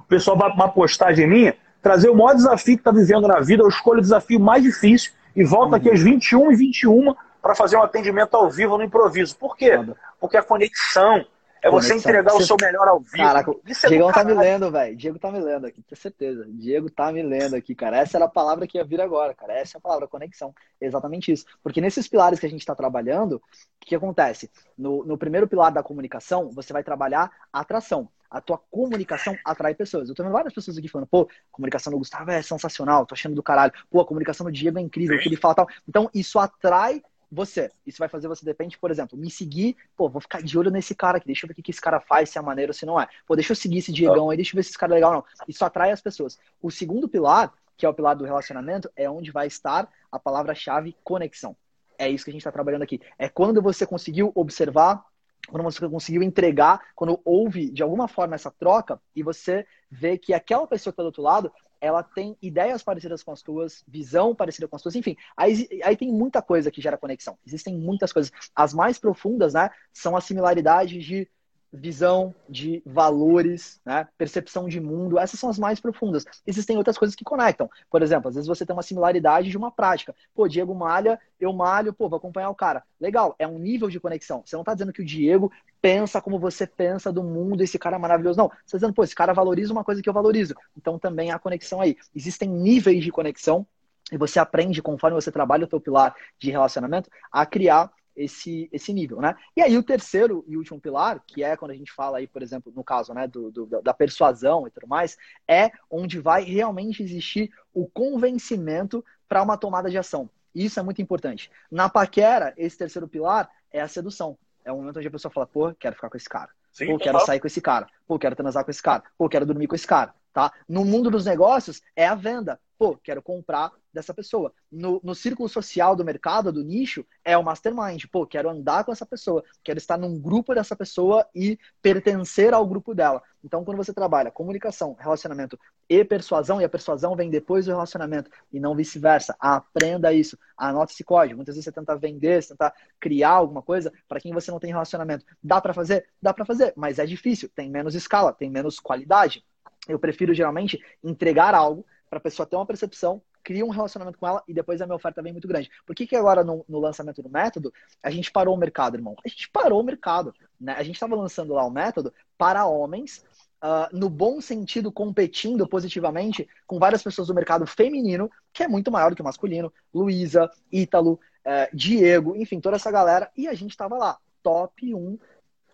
O pessoal vai uma postagem minha, trazer o maior desafio que está vivendo na vida. Eu escolho o desafio mais difícil e volto uhum. aqui às 21 e 21 para fazer um atendimento ao vivo no improviso. Por quê? Porque a conexão, é você entregar o seu melhor ao vivo. Caraca, é Diego tá me lendo, velho. Diego tá me lendo aqui, tenho certeza. Diego tá me lendo aqui, cara. Essa era a palavra que ia vir agora, cara. Essa é a palavra conexão. Exatamente isso. Porque nesses pilares que a gente está trabalhando, o que, que acontece? No, no primeiro pilar da comunicação, você vai trabalhar a atração. A tua comunicação atrai pessoas. Eu tô vendo várias pessoas aqui falando, pô, a comunicação do Gustavo é sensacional, tô achando do caralho. Pô, a comunicação do Diego é incrível, o que ele fala tal. Então, isso atrai você. Isso vai fazer você, depende, por exemplo, me seguir, pô, vou ficar de olho nesse cara aqui, deixa eu ver o que esse cara faz, se é maneiro ou se não é. Pô, deixa eu seguir esse Diegão aí, deixa eu ver se esse cara é legal ou não. Isso atrai as pessoas. O segundo pilar, que é o pilar do relacionamento, é onde vai estar a palavra-chave conexão. É isso que a gente está trabalhando aqui. É quando você conseguiu observar, quando você conseguiu entregar, quando houve de alguma forma essa troca e você vê que aquela pessoa que está do outro lado, ela tem ideias parecidas com as tuas, visão parecida com as tuas, enfim. Aí, aí tem muita coisa que gera conexão. Existem muitas coisas. As mais profundas, né, são as similaridades de visão de valores, né? percepção de mundo, essas são as mais profundas. Existem outras coisas que conectam. Por exemplo, às vezes você tem uma similaridade de uma prática. Pô, Diego malha, eu malho, pô, vou acompanhar o cara. Legal, é um nível de conexão. Você não está dizendo que o Diego pensa como você pensa do mundo, esse cara é maravilhoso. Não, você está dizendo, pô, esse cara valoriza uma coisa que eu valorizo. Então também há conexão aí. Existem níveis de conexão e você aprende, conforme você trabalha o teu pilar de relacionamento, a criar esse, esse nível, né? E aí o terceiro e último pilar, que é quando a gente fala aí, por exemplo, no caso, né, do, do da persuasão e tudo mais, é onde vai realmente existir o convencimento para uma tomada de ação. Isso é muito importante. Na paquera, esse terceiro pilar é a sedução. É o momento onde a pessoa fala, pô, quero ficar com esse cara. Sim, pô, quero sair com esse cara. Pô, quero transar com esse cara. Pô, quero dormir com esse cara. Tá? No mundo dos negócios, é a venda. Pô, quero comprar dessa pessoa. No, no círculo social do mercado, do nicho, é o mastermind. Pô, quero andar com essa pessoa, quero estar num grupo dessa pessoa e pertencer ao grupo dela. Então, quando você trabalha comunicação, relacionamento e persuasão, e a persuasão vem depois do relacionamento, e não vice-versa, aprenda isso, anote esse código. Muitas vezes você tenta vender, você tenta criar alguma coisa para quem você não tem relacionamento. Dá para fazer? Dá para fazer, mas é difícil, tem menos escala, tem menos qualidade. Eu prefiro geralmente entregar algo para a pessoa ter uma percepção, cria um relacionamento com ela e depois a minha oferta vem muito grande. Por que, que agora no, no lançamento do método a gente parou o mercado, irmão? A gente parou o mercado. Né? A gente estava lançando lá o método para homens, uh, no bom sentido, competindo positivamente com várias pessoas do mercado feminino, que é muito maior do que o masculino. Luísa, Ítalo, uh, Diego, enfim, toda essa galera. E a gente estava lá, top 1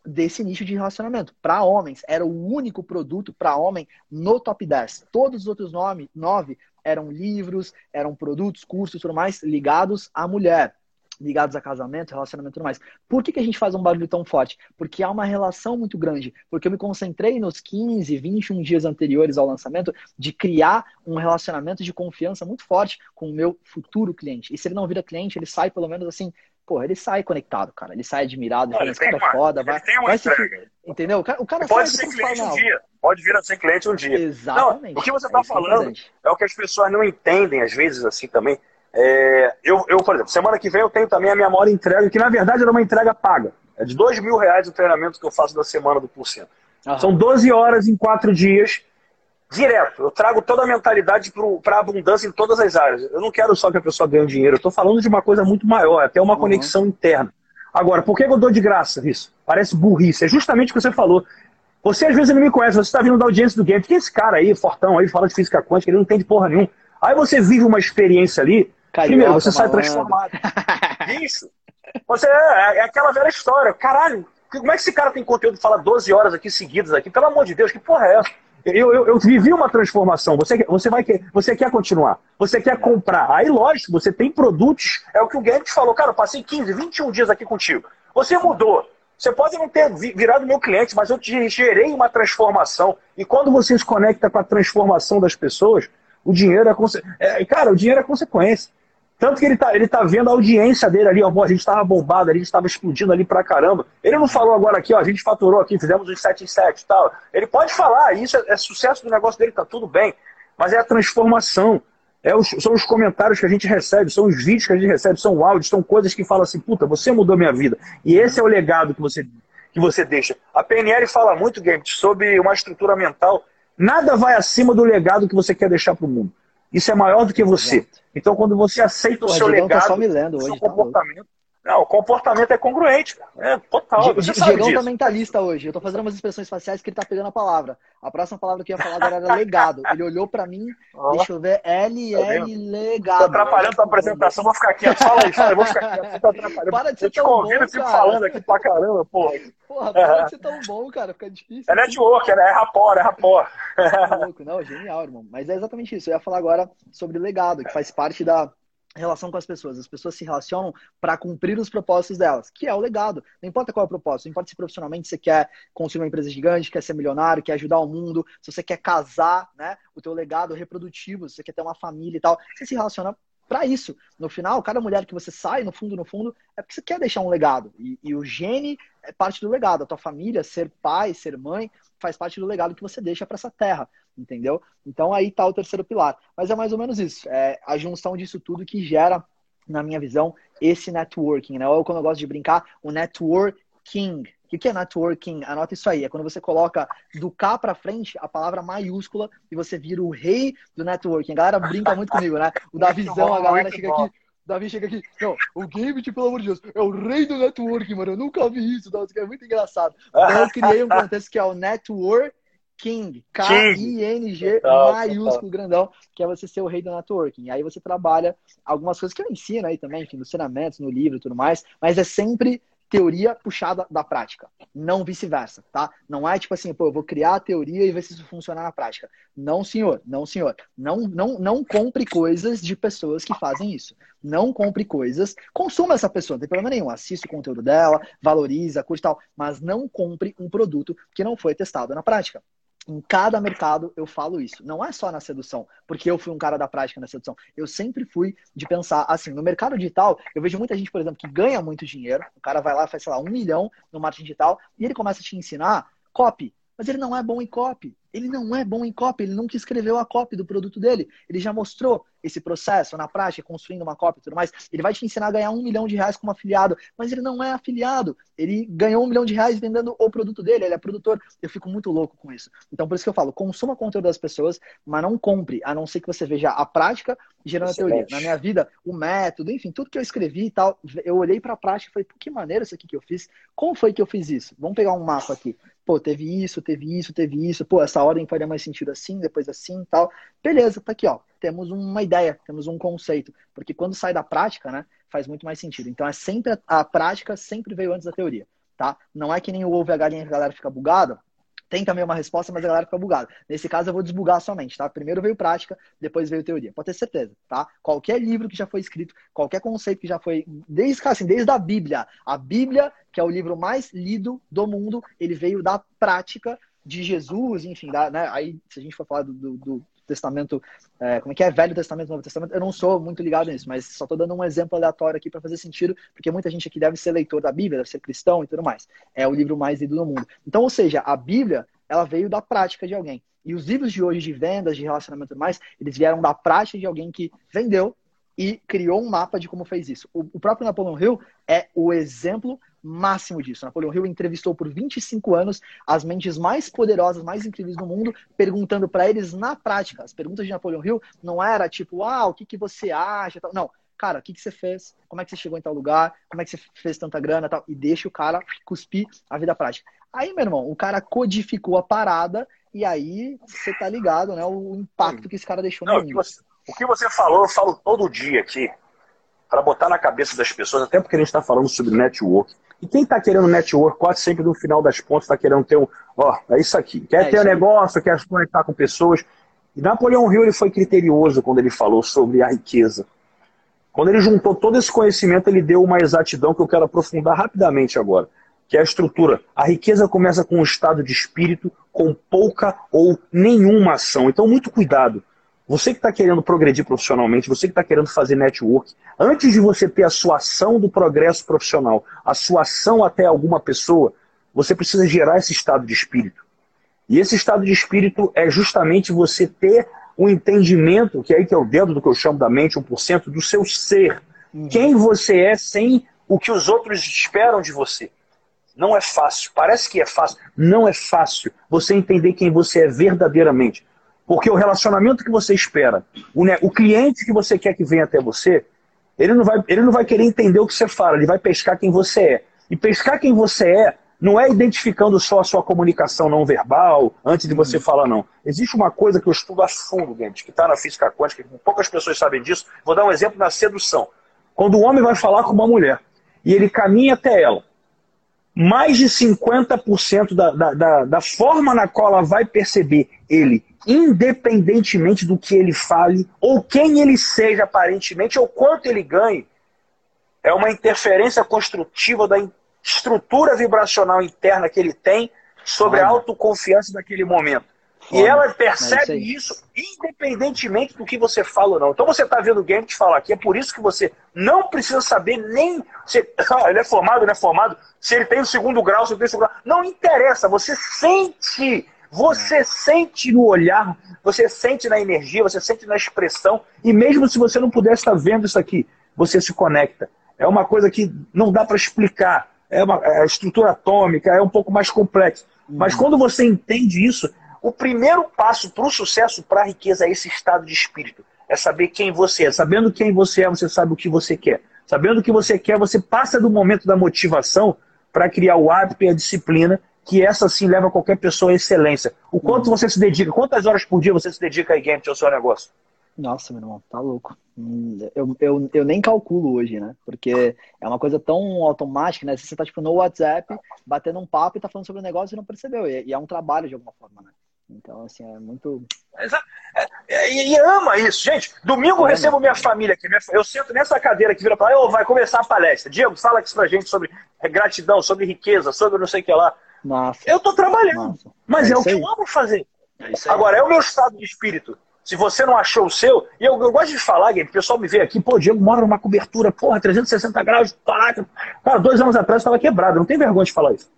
desse nicho de relacionamento. Para homens, era o único produto para homem no top 10. Todos os outros nove, nove eram livros, eram produtos, cursos, tudo mais ligados à mulher, ligados a casamento, relacionamento e tudo mais. Por que, que a gente faz um barulho tão forte? Porque há uma relação muito grande. Porque eu me concentrei nos 15, 21 dias anteriores ao lançamento de criar um relacionamento de confiança muito forte com o meu futuro cliente. E se ele não vira cliente, ele sai pelo menos assim pô, ele sai conectado, cara. Ele sai admirado, ele cara é foda, vai. Tem uma vai se... Entendeu? O cara, o cara pode ser cliente fala, um dia. Pode vir a ser cliente um dia. Exatamente. Não, o que você está é falando é o que as pessoas não entendem, às vezes, assim também. É, eu, eu, por exemplo, semana que vem eu tenho também a minha maior entrega, que na verdade era uma entrega paga. É de dois mil reais o treinamento que eu faço da semana do Porcento. São 12 horas em quatro dias direto. Eu trago toda a mentalidade para a abundância em todas as áreas. Eu não quero só que a pessoa ganhe dinheiro, eu estou falando de uma coisa muito maior, até uma uhum. conexão interna. Agora, por que eu dou de graça isso? Parece burrice. É justamente o que você falou. Você às vezes não me conhece, você está vindo da audiência do game. Que esse cara aí, fortão aí, fala de física quântica, ele não tem de porra nenhuma. Aí você vive uma experiência ali, Carioca, primeiro, você sai transformado. isso. Você é, é, aquela velha história. Caralho, como é que esse cara tem conteúdo que fala 12 horas aqui seguidas aqui? Pelo amor de Deus, que porra é essa? Eu, eu, eu, vivi uma transformação. Você, você, vai, você quer continuar. Você quer comprar. Aí, lógico, você tem produtos. É o que o Guedes falou. Cara, eu passei 15, 21 dias aqui contigo. Você mudou. Você pode não ter virado meu cliente, mas eu te gerei uma transformação. E quando você se conecta com a transformação das pessoas, o dinheiro é, é Cara, o dinheiro é consequência. Tanto que ele tá, ele tá vendo a audiência dele ali, ó, a gente estava bombado a gente estava explodindo ali pra caramba. Ele não falou agora aqui, ó, a gente faturou aqui, fizemos os 7 em 7 e tal. Ele pode falar, isso é, é, sucesso do negócio dele, tá tudo bem. Mas é a transformação. É os, são os comentários que a gente recebe, são os vídeos que a gente recebe, são áudios, são coisas que falam assim, puta, você mudou minha vida. E esse é o legado que você, que você deixa. A PNL fala muito, Game, sobre uma estrutura mental. Nada vai acima do legado que você quer deixar para o mundo. Isso é maior do que você. Então, quando você aceita o seu legado, tá só me lendo hoje, seu tá comportamento, não, o comportamento é congruente, cara. É total. O Diegão tá mentalista hoje. Eu tô fazendo umas expressões faciais que ele tá pegando a palavra. A próxima palavra que eu ia falar agora era legado. Ele olhou pra mim, oh. deixa eu ver, L, tá L, legado. Tô atrapalhando a apresentação, vou ficar quieto. Fala fala aí, vou ficar quieto. Atrapalhando. Para de ser eu te convido bom, fico falando aqui pra caramba, porra. Porra, para de ser tão bom, cara. Fica difícil. É network, é, é rapor, é rapor. É louco, não, genial, irmão. Mas é exatamente isso. Eu ia falar agora sobre legado, que faz parte da relação com as pessoas. As pessoas se relacionam para cumprir os propósitos delas, que é o legado. Não importa qual é o propósito, não importa se profissionalmente você quer construir uma empresa gigante, quer ser milionário, quer ajudar o mundo, se você quer casar, né, o teu legado reprodutivo, se você quer ter uma família e tal, você se relaciona para isso. No final, cada mulher que você sai, no fundo, no fundo, é porque você quer deixar um legado. E, e o gene é parte do legado. A tua família, ser pai, ser mãe, faz parte do legado que você deixa para essa terra, entendeu? Então aí tá o terceiro pilar. Mas é mais ou menos isso. É a junção disso tudo que gera, na minha visão, esse networking, né? Ou como eu gosto de brincar, o networking, O que é networking? Anota isso aí. É quando você coloca do K para frente a palavra maiúscula e você vira o rei do networking. A galera brinca muito comigo, né? O Davizão, a galera chega aqui. O Davi chega aqui, não, o Gambit, pelo amor de Deus, é o rei do networking, mano. Eu nunca vi isso, isso é muito engraçado. Então eu criei um contexto que é o Network King, K-I-N-G, maiúsculo, grandão, que é você ser o rei do networking. E aí você trabalha algumas coisas que eu ensino aí também, enfim, nos treinamentos, no livro e tudo mais, mas é sempre teoria puxada da prática, não vice-versa, tá? Não é tipo assim, pô, eu vou criar a teoria e ver se isso funciona na prática. Não, senhor, não, senhor. Não, não, não compre coisas de pessoas que fazem isso. Não compre coisas, consuma essa pessoa, não tem problema nenhum. Assista o conteúdo dela, valoriza, curte tal, mas não compre um produto que não foi testado na prática. Em cada mercado eu falo isso. Não é só na sedução, porque eu fui um cara da prática na sedução. Eu sempre fui de pensar assim, no mercado digital, eu vejo muita gente, por exemplo, que ganha muito dinheiro. O cara vai lá, faz, sei lá, um milhão no marketing digital, e ele começa a te ensinar copy. Mas ele não é bom em copy. Ele não é bom em copy, ele nunca escreveu a copy do produto dele. Ele já mostrou esse processo na prática, construindo uma copy e tudo mais. Ele vai te ensinar a ganhar um milhão de reais como afiliado, mas ele não é afiliado. Ele ganhou um milhão de reais vendendo o produto dele, ele é produtor. Eu fico muito louco com isso. Então, por isso que eu falo, consuma conteúdo das pessoas, mas não compre, a não ser que você veja a prática gerando a teoria. Na minha vida, o método, enfim, tudo que eu escrevi e tal, eu olhei para a prática e falei, que maneira isso aqui que eu fiz. Como foi que eu fiz isso? Vamos pegar um mapa aqui pô, teve isso, teve isso, teve isso, pô, essa ordem faria mais sentido assim, depois assim e tal. Beleza, tá aqui, ó. Temos uma ideia, temos um conceito. Porque quando sai da prática, né, faz muito mais sentido. Então é sempre a, a prática sempre veio antes da teoria, tá? Não é que nem o ovo e a galinha que a galera fica bugada, tem também uma resposta, mas a galera fica bugada. Nesse caso, eu vou desbugar somente, tá? Primeiro veio prática, depois veio teoria. Pode ter certeza, tá? Qualquer livro que já foi escrito, qualquer conceito que já foi, desde, assim, desde a Bíblia. A Bíblia, que é o livro mais lido do mundo, ele veio da prática de Jesus, enfim, da, né? aí se a gente for falar do, do, do Testamento, é, como é que é? Velho Testamento, Novo Testamento, eu não sou muito ligado nisso, mas só estou dando um exemplo aleatório aqui para fazer sentido, porque muita gente aqui deve ser leitor da Bíblia, deve ser cristão e tudo mais. É o livro mais lido do mundo. Então, ou seja, a Bíblia, ela veio da prática de alguém. E os livros de hoje de vendas, de relacionamento e tudo mais, eles vieram da prática de alguém que vendeu e criou um mapa de como fez isso. O, próprio Napoleão Hill é o exemplo máximo disso. Napoleão Hill entrevistou por 25 anos as mentes mais poderosas, mais incríveis do mundo, perguntando para eles na prática. As perguntas de Napoleão Hill não era tipo, ah, o que, que você acha? Não, cara, o que, que você fez? Como é que você chegou em tal lugar? Como é que você fez tanta grana tal? E deixa o cara cuspir a vida prática. Aí, meu irmão, o cara codificou a parada e aí você tá ligado, né? O impacto que esse cara deixou no mundo. O que, você, o que você falou, eu falo todo dia aqui para botar na cabeça das pessoas, até porque a gente está falando sobre network. E quem está querendo network, quase sempre no final das pontas está querendo ter um. Ó, é isso aqui. Quer é ter um negócio, quer se conectar com pessoas. E Napoleão Hill ele foi criterioso quando ele falou sobre a riqueza. Quando ele juntou todo esse conhecimento, ele deu uma exatidão que eu quero aprofundar rapidamente agora, que é a estrutura. A riqueza começa com um estado de espírito com pouca ou nenhuma ação. Então, muito cuidado. Você que está querendo progredir profissionalmente, você que está querendo fazer network, antes de você ter a sua ação do progresso profissional, a sua ação até alguma pessoa, você precisa gerar esse estado de espírito. E esse estado de espírito é justamente você ter o um entendimento, que é aí que é o dentro do que eu chamo da mente 1%, do seu ser. Uhum. Quem você é sem o que os outros esperam de você. Não é fácil. Parece que é fácil. Não é fácil você entender quem você é verdadeiramente. Porque o relacionamento que você espera, o, o cliente que você quer que venha até você, ele não, vai, ele não vai querer entender o que você fala, ele vai pescar quem você é. E pescar quem você é não é identificando só a sua comunicação não verbal antes de você falar não. Existe uma coisa que eu estudo a fundo, gente, que está na física quântica, que poucas pessoas sabem disso. Vou dar um exemplo na sedução. Quando o homem vai falar com uma mulher e ele caminha até ela, mais de 50% da, da, da, da forma na qual ela vai perceber ele independentemente do que ele fale, ou quem ele seja aparentemente, ou quanto ele ganhe, é uma interferência construtiva da estrutura vibracional interna que ele tem sobre a autoconfiança daquele momento. E ela percebe isso independentemente do que você fala ou não. Então você está vendo o game te falar aqui, é por isso que você não precisa saber nem se ele é formado, não é formado, se ele tem o segundo grau, se ele tem o segundo grau. Não interessa, você sente você sente no olhar, você sente na energia, você sente na expressão, e mesmo se você não pudesse estar vendo isso aqui, você se conecta. É uma coisa que não dá para explicar. é, uma, é a estrutura atômica, é um pouco mais complexo. Uhum. Mas quando você entende isso, o primeiro passo para o sucesso, para a riqueza, é esse estado de espírito. É saber quem você é. Sabendo quem você é, você sabe o que você quer. Sabendo o que você quer, você passa do momento da motivação para criar o hábito e a disciplina, que essa sim leva qualquer pessoa à excelência. O quanto uhum. você se dedica, quantas horas por dia você se dedica a game ao seu negócio? Nossa, meu irmão, tá louco. Hum, eu, eu, eu nem calculo hoje, né? Porque é uma coisa tão automática, né? Você tá, tipo, no WhatsApp, batendo um papo e tá falando sobre o negócio e não percebeu. E, e é um trabalho de alguma forma, né? Então, assim, é muito. É, é, e, e, ama isso. Gente, domingo eu recebo minha família aqui. Minha, eu sento nessa cadeira que vira para lá, vai começar a palestra. Diego, fala aqui pra gente sobre gratidão, sobre riqueza, sobre não sei o que lá. Nossa. Eu tô trabalhando. Nossa. Mas é, é o que eu amo fazer. É Agora, é o meu estado de espírito. Se você não achou o seu, e eu, eu gosto de falar, o pessoal me vê aqui, pô, Diego mora numa cobertura, porra, 360 graus, caraca. Cara, dois anos atrás eu estava quebrado, não tem vergonha de falar isso.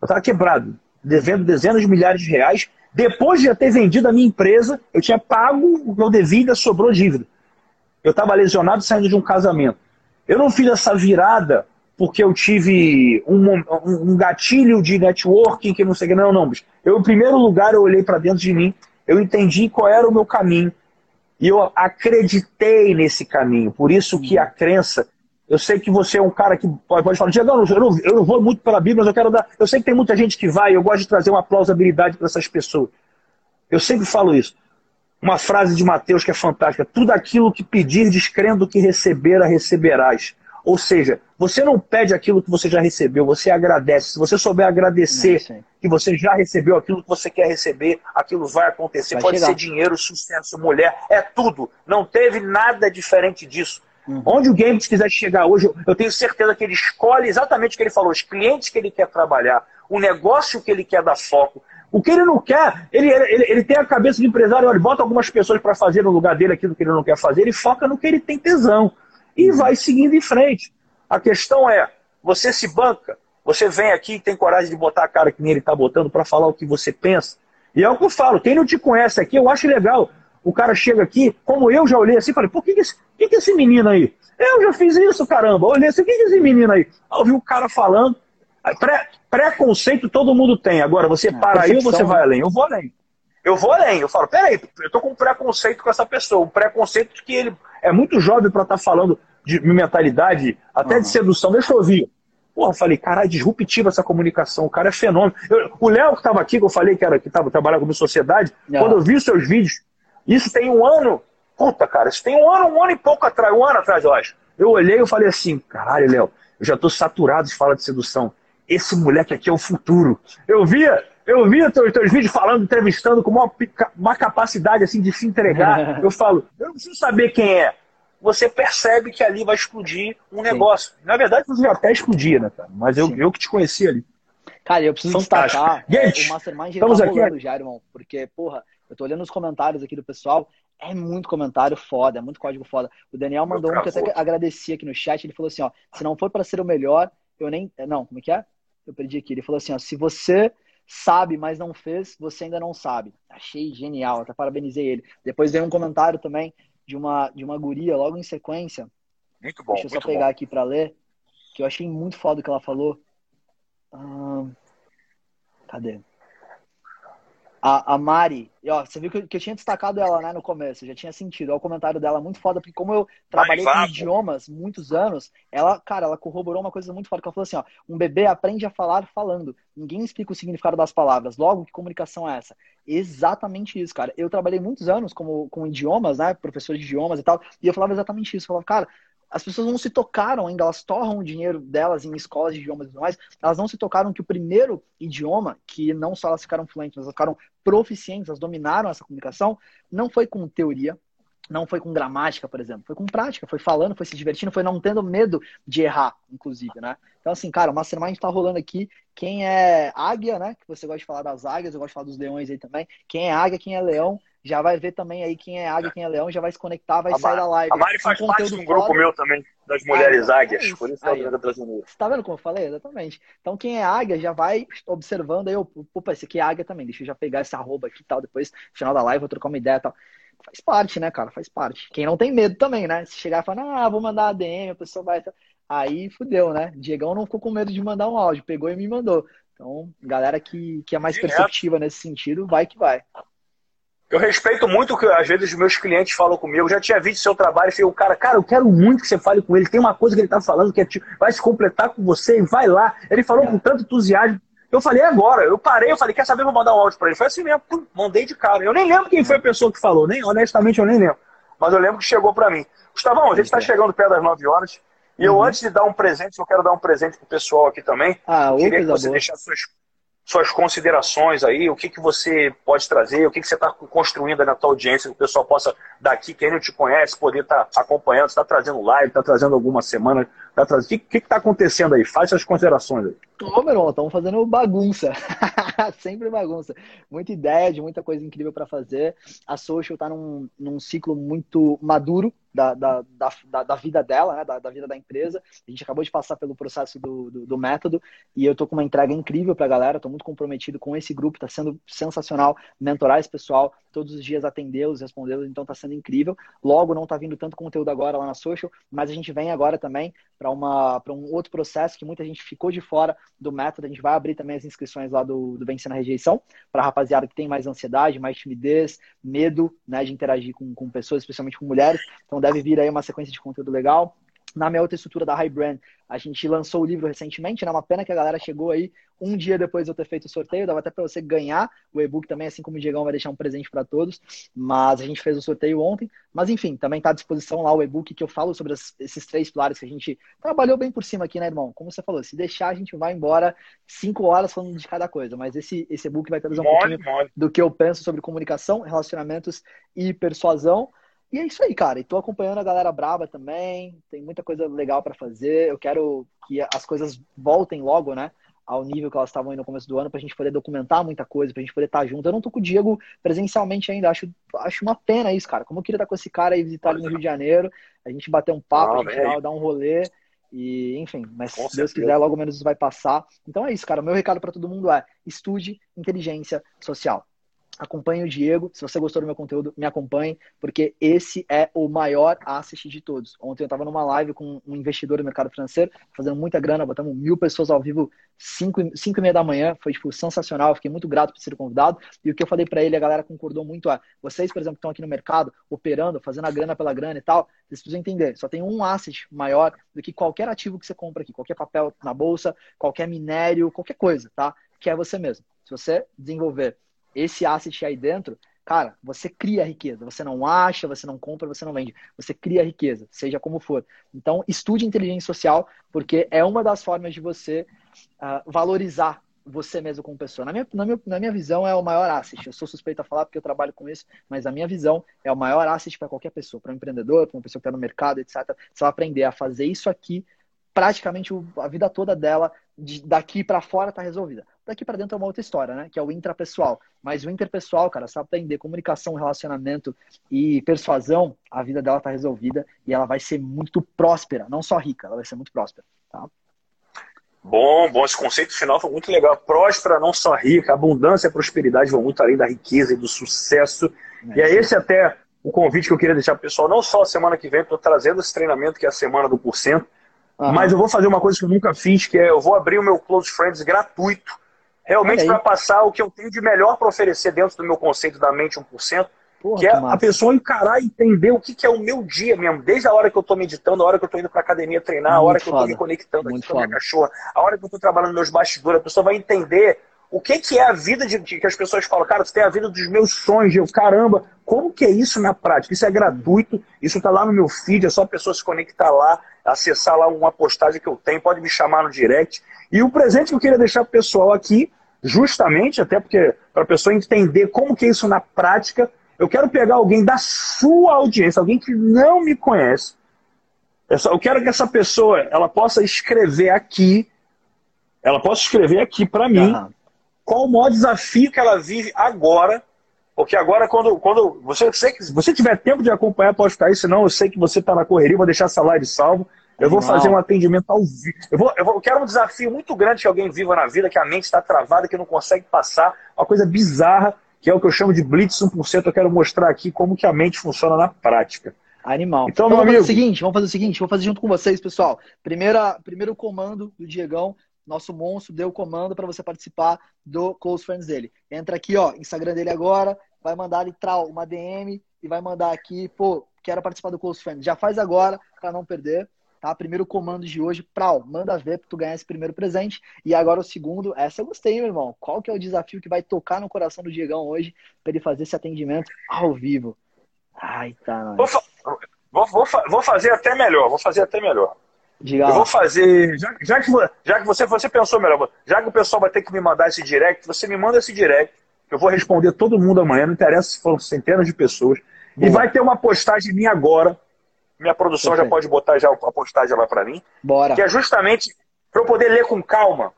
Eu estava quebrado, devendo dezenas de milhares de reais. Depois de já ter vendido a minha empresa, eu tinha pago o que eu devia sobrou dívida. Eu estava lesionado saindo de um casamento. Eu não fiz essa virada porque eu tive um, um, gatilho de networking que não sei o que. Não, não, bicho. Eu, em primeiro lugar, eu olhei para dentro de mim eu entendi qual era o meu caminho. E eu acreditei nesse caminho. Por isso que a crença. Eu sei que você é um cara que pode, pode falar, Diego, eu não, eu não vou muito pela Bíblia, mas eu quero dar. Eu sei que tem muita gente que vai, eu gosto de trazer uma plausibilidade para essas pessoas. Eu sempre falo isso. Uma frase de Mateus que é fantástica: tudo aquilo que pedir, descrendo que receber, a receberás. Ou seja, você não pede aquilo que você já recebeu, você agradece. Se você souber agradecer que você já recebeu aquilo que você quer receber, aquilo vai acontecer. Vai Pode chegar. ser dinheiro, sucesso, mulher, é tudo. Não teve nada diferente disso. Uhum. Onde o Games quiser chegar hoje, eu tenho certeza que ele escolhe exatamente o que ele falou, os clientes que ele quer trabalhar, o negócio que ele quer dar foco. O que ele não quer, ele, ele, ele tem a cabeça de empresário, ele bota algumas pessoas para fazer no lugar dele aquilo que ele não quer fazer, ele foca no que ele tem tesão e vai seguindo em frente. A questão é, você se banca, você vem aqui e tem coragem de botar a cara que nem ele está botando para falar o que você pensa. E é o que eu falo, quem não te conhece aqui, eu acho legal. O cara chega aqui, como eu já olhei assim, falei, por que, que, esse, que, que esse menino aí? Eu já fiz isso, caramba. Olhei assim, o que, que esse menino aí? Ouvi o cara falando. Pré, preconceito todo mundo tem. Agora, você é, para aí ou você vai além? Eu vou além. Eu vou além. Eu falo, peraí, eu tô com um preconceito com essa pessoa. Um preconceito de que ele é muito jovem para estar tá falando de mentalidade, até uhum. de sedução. Deixa eu ouvir. Porra, falei, caralho, disruptiva essa comunicação, o cara é fenômeno. Eu, o Léo que estava aqui, que eu falei que, era, que tava, trabalhava com sociedade, uhum. quando eu vi os seus vídeos, isso tem um ano, puta, cara, isso tem um ano, um ano e pouco atrás, um ano atrás, eu acho. Eu olhei e falei assim, caralho, Léo, eu já tô saturado de falar de sedução. Esse moleque aqui é o futuro. Eu via, eu via teus, teus vídeos falando, entrevistando com uma, uma capacidade assim de se entregar. eu falo, eu não preciso saber quem é você percebe que ali vai explodir um negócio. Sim. Na verdade, você já até explodia, né, cara? Mas eu, eu que te conheci ali. Cara, eu preciso Fantástico. destacar Gente, o Mastermind estamos tá aqui. já, irmão. Porque, porra, eu tô olhando os comentários aqui do pessoal. É muito comentário foda, é muito código foda. O Daniel mandou um que eu até agradeci aqui no chat. Ele falou assim: ó, se não for para ser o melhor, eu nem. Não, como é que é? Eu perdi aqui. Ele falou assim: ó, se você sabe, mas não fez, você ainda não sabe. Achei genial, até parabenizei ele. Depois veio um comentário também de uma, de uma guria logo em sequência. Muito bom. Deixa eu só pegar bom. aqui para ler, que eu achei muito foda o que ela falou. Ah, cadê? A, a Mari, e, ó, você viu que eu, que eu, tinha destacado ela né, no começo, já tinha sentido. Ó, o comentário dela muito foda, porque como eu trabalhei com idiomas muitos anos, ela, cara, ela corroborou uma coisa muito foda, que ela falou assim, ó, um bebê aprende a falar falando. Ninguém explica o significado das palavras. Logo, que comunicação é essa? Exatamente isso, cara. Eu trabalhei muitos anos como, com idiomas, né, professor de idiomas e tal, e eu falava exatamente isso. Eu falava, cara, as pessoas não se tocaram ainda, elas torram o dinheiro delas em escolas de idiomas e tudo mais, elas não se tocaram que o primeiro idioma, que não só elas ficaram fluentes, mas elas ficaram proficientes, elas dominaram essa comunicação, não foi com teoria, não foi com gramática, por exemplo, foi com prática, foi falando, foi se divertindo, foi não tendo medo de errar, inclusive, né? Então, assim, cara, o Mastermind tá rolando aqui. Quem é águia, né? Que você gosta de falar das águias, eu gosto de falar dos leões aí também. Quem é águia, quem é leão, já vai ver também aí quem é águia, quem é leão, já vai se conectar, vai a sair da live. A Mari faz um parte de um grupo meu também, das mulheres ah, águias, é por isso que ela tá trazendo Você tá vendo como eu falei? Exatamente. Então quem é águia já vai observando aí, opa, esse aqui é águia também, deixa eu já pegar esse arroba aqui e tal, depois, no final da live, vou trocar uma ideia e tal. Faz parte, né, cara? Faz parte. Quem não tem medo também, né? Se chegar e falar, ah, vou mandar a DM, a pessoa vai. aí fudeu, né? Diegão não ficou com medo de mandar um áudio, pegou e me mandou. Então, galera que, que é mais Direto. perceptiva nesse sentido, vai que vai. Eu respeito muito o que às vezes os meus clientes falam comigo. Eu já tinha visto seu trabalho e falei, o cara, cara, eu quero muito que você fale com ele. Tem uma coisa que ele está falando que é, vai se completar com você e vai lá. Ele falou com tanto entusiasmo. Eu falei agora, eu parei, eu falei, quer saber, vou mandar um áudio para ele. Foi assim mesmo, pum, mandei de cara. Eu nem lembro quem foi a pessoa que falou, nem honestamente eu nem lembro. Mas eu lembro que chegou para mim. Gustavão, a gente está chegando perto das 9 horas. E eu, uhum. antes de dar um presente, eu quero dar um presente pro pessoal aqui também. Ah, eu queria que você deixasse suas suas considerações aí, o que, que você pode trazer, o que, que você está construindo na tua audiência, que o pessoal possa daqui, quem não te conhece, poder estar tá acompanhando, está trazendo live, está trazendo alguma semana, tá trazendo... o que está acontecendo aí? Faz suas considerações aí. Ô, meu irmão, estamos fazendo bagunça, sempre bagunça, muita ideia de muita coisa incrível para fazer, a Social está num, num ciclo muito maduro, da, da, da, da, vida dela, né? Da, da, vida da empresa. A gente acabou de passar pelo processo do, do, do método e eu tô com uma entrega incrível para a galera, tô muito comprometido com esse grupo, tá sendo sensacional mentorar esse pessoal, todos os dias atendê-los, respondê-los, então tá sendo incrível. Logo, não tá vindo tanto conteúdo agora lá na social, mas a gente vem agora também para um outro processo que muita gente ficou de fora do método. A gente vai abrir também as inscrições lá do, do Vencendo a Rejeição, para rapaziada que tem mais ansiedade, mais timidez, medo né, de interagir com, com pessoas, especialmente com mulheres. Então deve vir aí uma sequência de conteúdo legal. Na minha outra estrutura da High Brand, a gente lançou o livro recentemente, né? Uma pena que a galera chegou aí um dia depois de eu ter feito o sorteio, dava até para você ganhar o e-book também, assim como o Diegão vai deixar um presente para todos. Mas a gente fez o sorteio ontem. Mas enfim, também está à disposição lá o e-book que eu falo sobre as, esses três pilares que a gente trabalhou bem por cima aqui, né, irmão? Como você falou, se deixar, a gente vai embora cinco horas falando de cada coisa. Mas esse, esse e-book vai trazer um mole, pouquinho mole. do que eu penso sobre comunicação, relacionamentos e persuasão. E é isso aí, cara. E tô acompanhando a galera braba também. Tem muita coisa legal para fazer. Eu quero que as coisas voltem logo, né? Ao nível que elas estavam aí no começo do ano, pra gente poder documentar muita coisa, pra gente poder estar tá junto. Eu não tô com o Diego presencialmente ainda. Acho, acho uma pena isso, cara. Como eu queria estar com esse cara aí visitar ele no Rio de Janeiro, a gente bater um papo, ah, a gente dar, dar um rolê. E, enfim, mas se Deus quiser, logo menos isso vai passar. Então é isso, cara. O meu recado para todo mundo é: estude inteligência social acompanhe o Diego. Se você gostou do meu conteúdo, me acompanhe, porque esse é o maior asset de todos. Ontem eu estava numa live com um investidor do mercado financeiro, fazendo muita grana, botamos mil pessoas ao vivo, 5 cinco e meia da manhã, foi tipo sensacional, fiquei muito grato por ser convidado. E o que eu falei para ele, a galera concordou muito, é, vocês, por exemplo, que estão aqui no mercado, operando, fazendo a grana pela grana e tal, vocês precisam entender, só tem um asset maior do que qualquer ativo que você compra aqui, qualquer papel na bolsa, qualquer minério, qualquer coisa, tá? Que é você mesmo. Se você desenvolver esse asset aí dentro, cara, você cria riqueza. Você não acha, você não compra, você não vende. Você cria riqueza, seja como for. Então, estude inteligência social, porque é uma das formas de você uh, valorizar você mesmo como pessoa. Na minha, na, minha, na minha visão, é o maior asset. Eu sou suspeito a falar porque eu trabalho com isso, mas a minha visão é o maior asset para qualquer pessoa, para um empreendedor, para uma pessoa que está no mercado, etc. Você vai aprender a fazer isso aqui praticamente a vida toda dela, de, daqui para fora, tá resolvida. Daqui para dentro é uma outra história, né? Que é o intrapessoal. Mas o interpessoal, cara, sabe aprender comunicação, relacionamento e persuasão, a vida dela tá resolvida e ela vai ser muito próspera, não só rica, ela vai ser muito próspera, tá? Bom, bom, esse conceito final foi muito legal. Próspera, não só rica, abundância e prosperidade vão muito além da riqueza e do sucesso. É, e é esse até o convite que eu queria deixar para o pessoal, não só a semana que vem, estou trazendo esse treinamento que é a semana do porcento, Uhum. Mas eu vou fazer uma coisa que eu nunca fiz, que é eu vou abrir o meu Close Friends gratuito, realmente para passar o que eu tenho de melhor para oferecer dentro do meu conceito da mente 1%, Porra, que é que a pessoa encarar e entender o que, que, é o meu dia mesmo, desde a hora que eu estou meditando, a hora que eu estou indo para academia treinar, a hora que foda. eu estou me conectando aqui com a minha cachorra, a hora que eu estou trabalhando nos bastidores, a pessoa vai entender o que, que é a vida de, de, que as pessoas falam, cara, você tem a vida dos meus sonhos, eu, caramba, como que é isso na prática? Isso é gratuito, isso está lá no meu feed, é só a pessoa se conectar lá, acessar lá uma postagem que eu tenho, pode me chamar no direct. E o presente que eu queria deixar pro pessoal aqui, justamente, até porque para a pessoa entender como que é isso na prática, eu quero pegar alguém da sua audiência, alguém que não me conhece. Eu quero que essa pessoa ela possa escrever aqui, ela possa escrever aqui para mim. Uhum qual o maior desafio que ela vive agora. Porque agora, quando, quando você, se você tiver tempo de acompanhar, pode ficar aí, senão eu sei que você está na correria, vou deixar essa live salvo. Eu vou fazer um atendimento ao vivo. Eu, vou, eu, vou, eu quero um desafio muito grande que alguém viva na vida, que a mente está travada, que não consegue passar. Uma coisa bizarra, que é o que eu chamo de Blitz 1%. Eu quero mostrar aqui como que a mente funciona na prática. Animal. Então, então vamos amigo. fazer o seguinte, vamos fazer o seguinte, vou fazer junto com vocês, pessoal. Primeira, primeiro comando do Diegão, nosso monstro deu o comando para você participar do Close Friends dele. Entra aqui, ó, Instagram dele agora, vai mandar ali trau, uma DM e vai mandar aqui, pô, quero participar do Close Friends. Já faz agora para não perder. Tá? Primeiro comando de hoje, Prau, manda ver para tu ganhar esse primeiro presente. E agora o segundo, essa eu gostei, meu irmão. Qual que é o desafio que vai tocar no coração do Diegão hoje para ele fazer esse atendimento ao vivo? Ai, tá. Vou, vou, vou, vou, fazer até melhor, vou fazer até melhor. Diga eu vou fazer, já, já, que, já que você, você pensou melhor, já que o pessoal vai ter que me mandar esse direct, você me manda esse direct, eu vou responder todo mundo amanhã, não interessa se foram centenas de pessoas. Boa. E vai ter uma postagem minha agora, minha produção Perfeito. já pode botar já a postagem lá para mim. Bora. Que é justamente para eu poder ler com calma.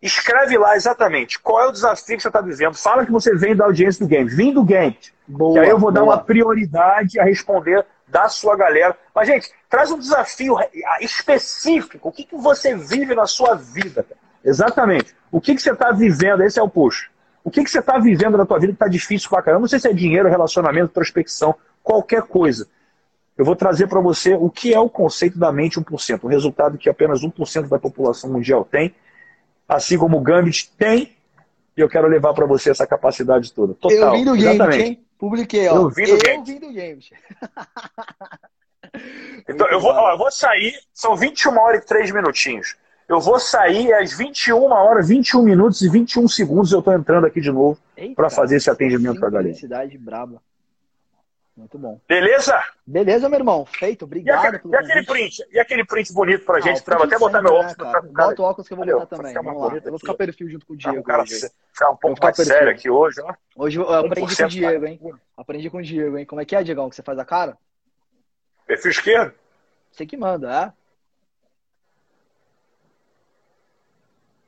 Escreve lá exatamente qual é o desafio que você está vivendo. Fala que você vem da audiência do Games. Vim do Games. Boa, que aí eu vou boa. dar uma prioridade a responder da sua galera. Mas, gente, traz um desafio específico. O que, que você vive na sua vida? Exatamente. O que, que você está vivendo? Esse é o push. O que, que você está vivendo na tua vida que está difícil pra caramba? Não sei se é dinheiro, relacionamento, prospecção, qualquer coisa eu vou trazer para você o que é o conceito da mente 1%, um resultado que apenas 1% da população mundial tem, assim como o Gambit tem, e eu quero levar para você essa capacidade toda. Total. Eu vim do Gambit, hein? Publiquei, ó. Eu vim do eu Gambit. Vim do Gambit. então, eu vou, ó, eu vou sair, são 21 horas e 3 minutinhos. Eu vou sair às 21 horas, 21 minutos e 21 segundos eu estou entrando aqui de novo para fazer esse atendimento para a galera. braba. Muito bom. Beleza? Beleza, meu irmão. Feito. Obrigado. E, aquele, e aquele print? E aquele print bonito pra ah, gente? Pra até botar meu óculos. Né, Bota o óculos que eu vou Valeu, botar também. Vamos lá. Eu vou ficar perfil junto com o Diego. Ah, o cara ficar um pouco mais sério aqui hoje, ó. Hoje eu aprendi com o Diego, hein? Aprendi com o Diego, hein? Como é que é, Diegão, que você faz a cara? Perfil esquerdo? Você que manda, é?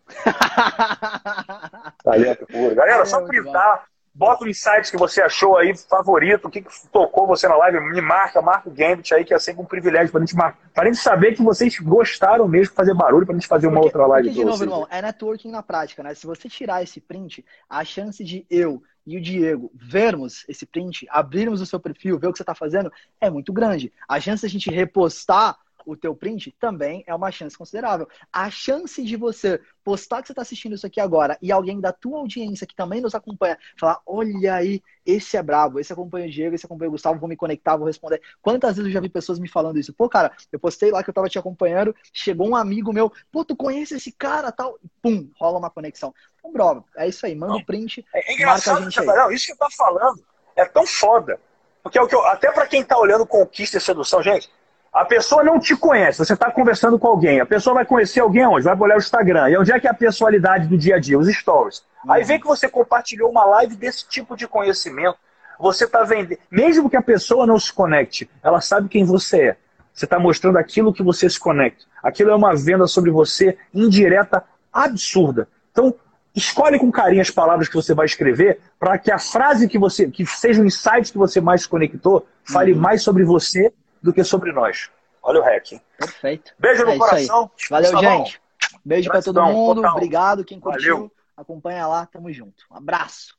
Talento puro. Galera, só printar Bota o insight que você achou aí, favorito, o que, que tocou você na live, me marca, marca o Gambit aí, que é sempre um privilégio pra gente marcar. Pra gente saber que vocês gostaram mesmo de fazer barulho, pra gente fazer uma porque, outra live. Porque, de novo, irmão, é networking na prática, né? Se você tirar esse print, a chance de eu e o Diego vermos esse print, abrirmos o seu perfil, ver o que você está fazendo, é muito grande. A chance de a gente repostar o teu print também é uma chance considerável. A chance de você postar que você está assistindo isso aqui agora e alguém da tua audiência que também nos acompanha falar, olha aí, esse é brabo, esse acompanha o Diego, esse acompanha o Gustavo, vou me conectar, vou responder. Quantas vezes eu já vi pessoas me falando isso? Pô, cara, eu postei lá que eu tava te acompanhando, chegou um amigo meu, pô, tu conhece esse cara, tal, e pum, rola uma conexão. Então, bravo, é isso aí, manda o print, é, é marca a gente aí. Não, isso que eu tá falando é tão foda. Porque é o que eu, até para quem tá olhando conquista e sedução, gente, a pessoa não te conhece, você está conversando com alguém, a pessoa vai conhecer alguém onde? Vai olhar o Instagram. E onde é que é a pessoalidade do dia a dia? Os stories. Uhum. Aí vem que você compartilhou uma live desse tipo de conhecimento. Você está vendendo. Mesmo que a pessoa não se conecte, ela sabe quem você é. Você está mostrando aquilo que você se conecta. Aquilo é uma venda sobre você indireta, absurda. Então, escolhe com carinho as palavras que você vai escrever para que a frase que você, que seja o insight que você mais se conectou, fale uhum. mais sobre você do que sobre nós. Olha o REC. Perfeito. Beijo no é coração. Valeu, gente. Beijo para todo mundo. Total. Obrigado quem curtiu. Valeu. Acompanha lá. Tamo junto. Um abraço.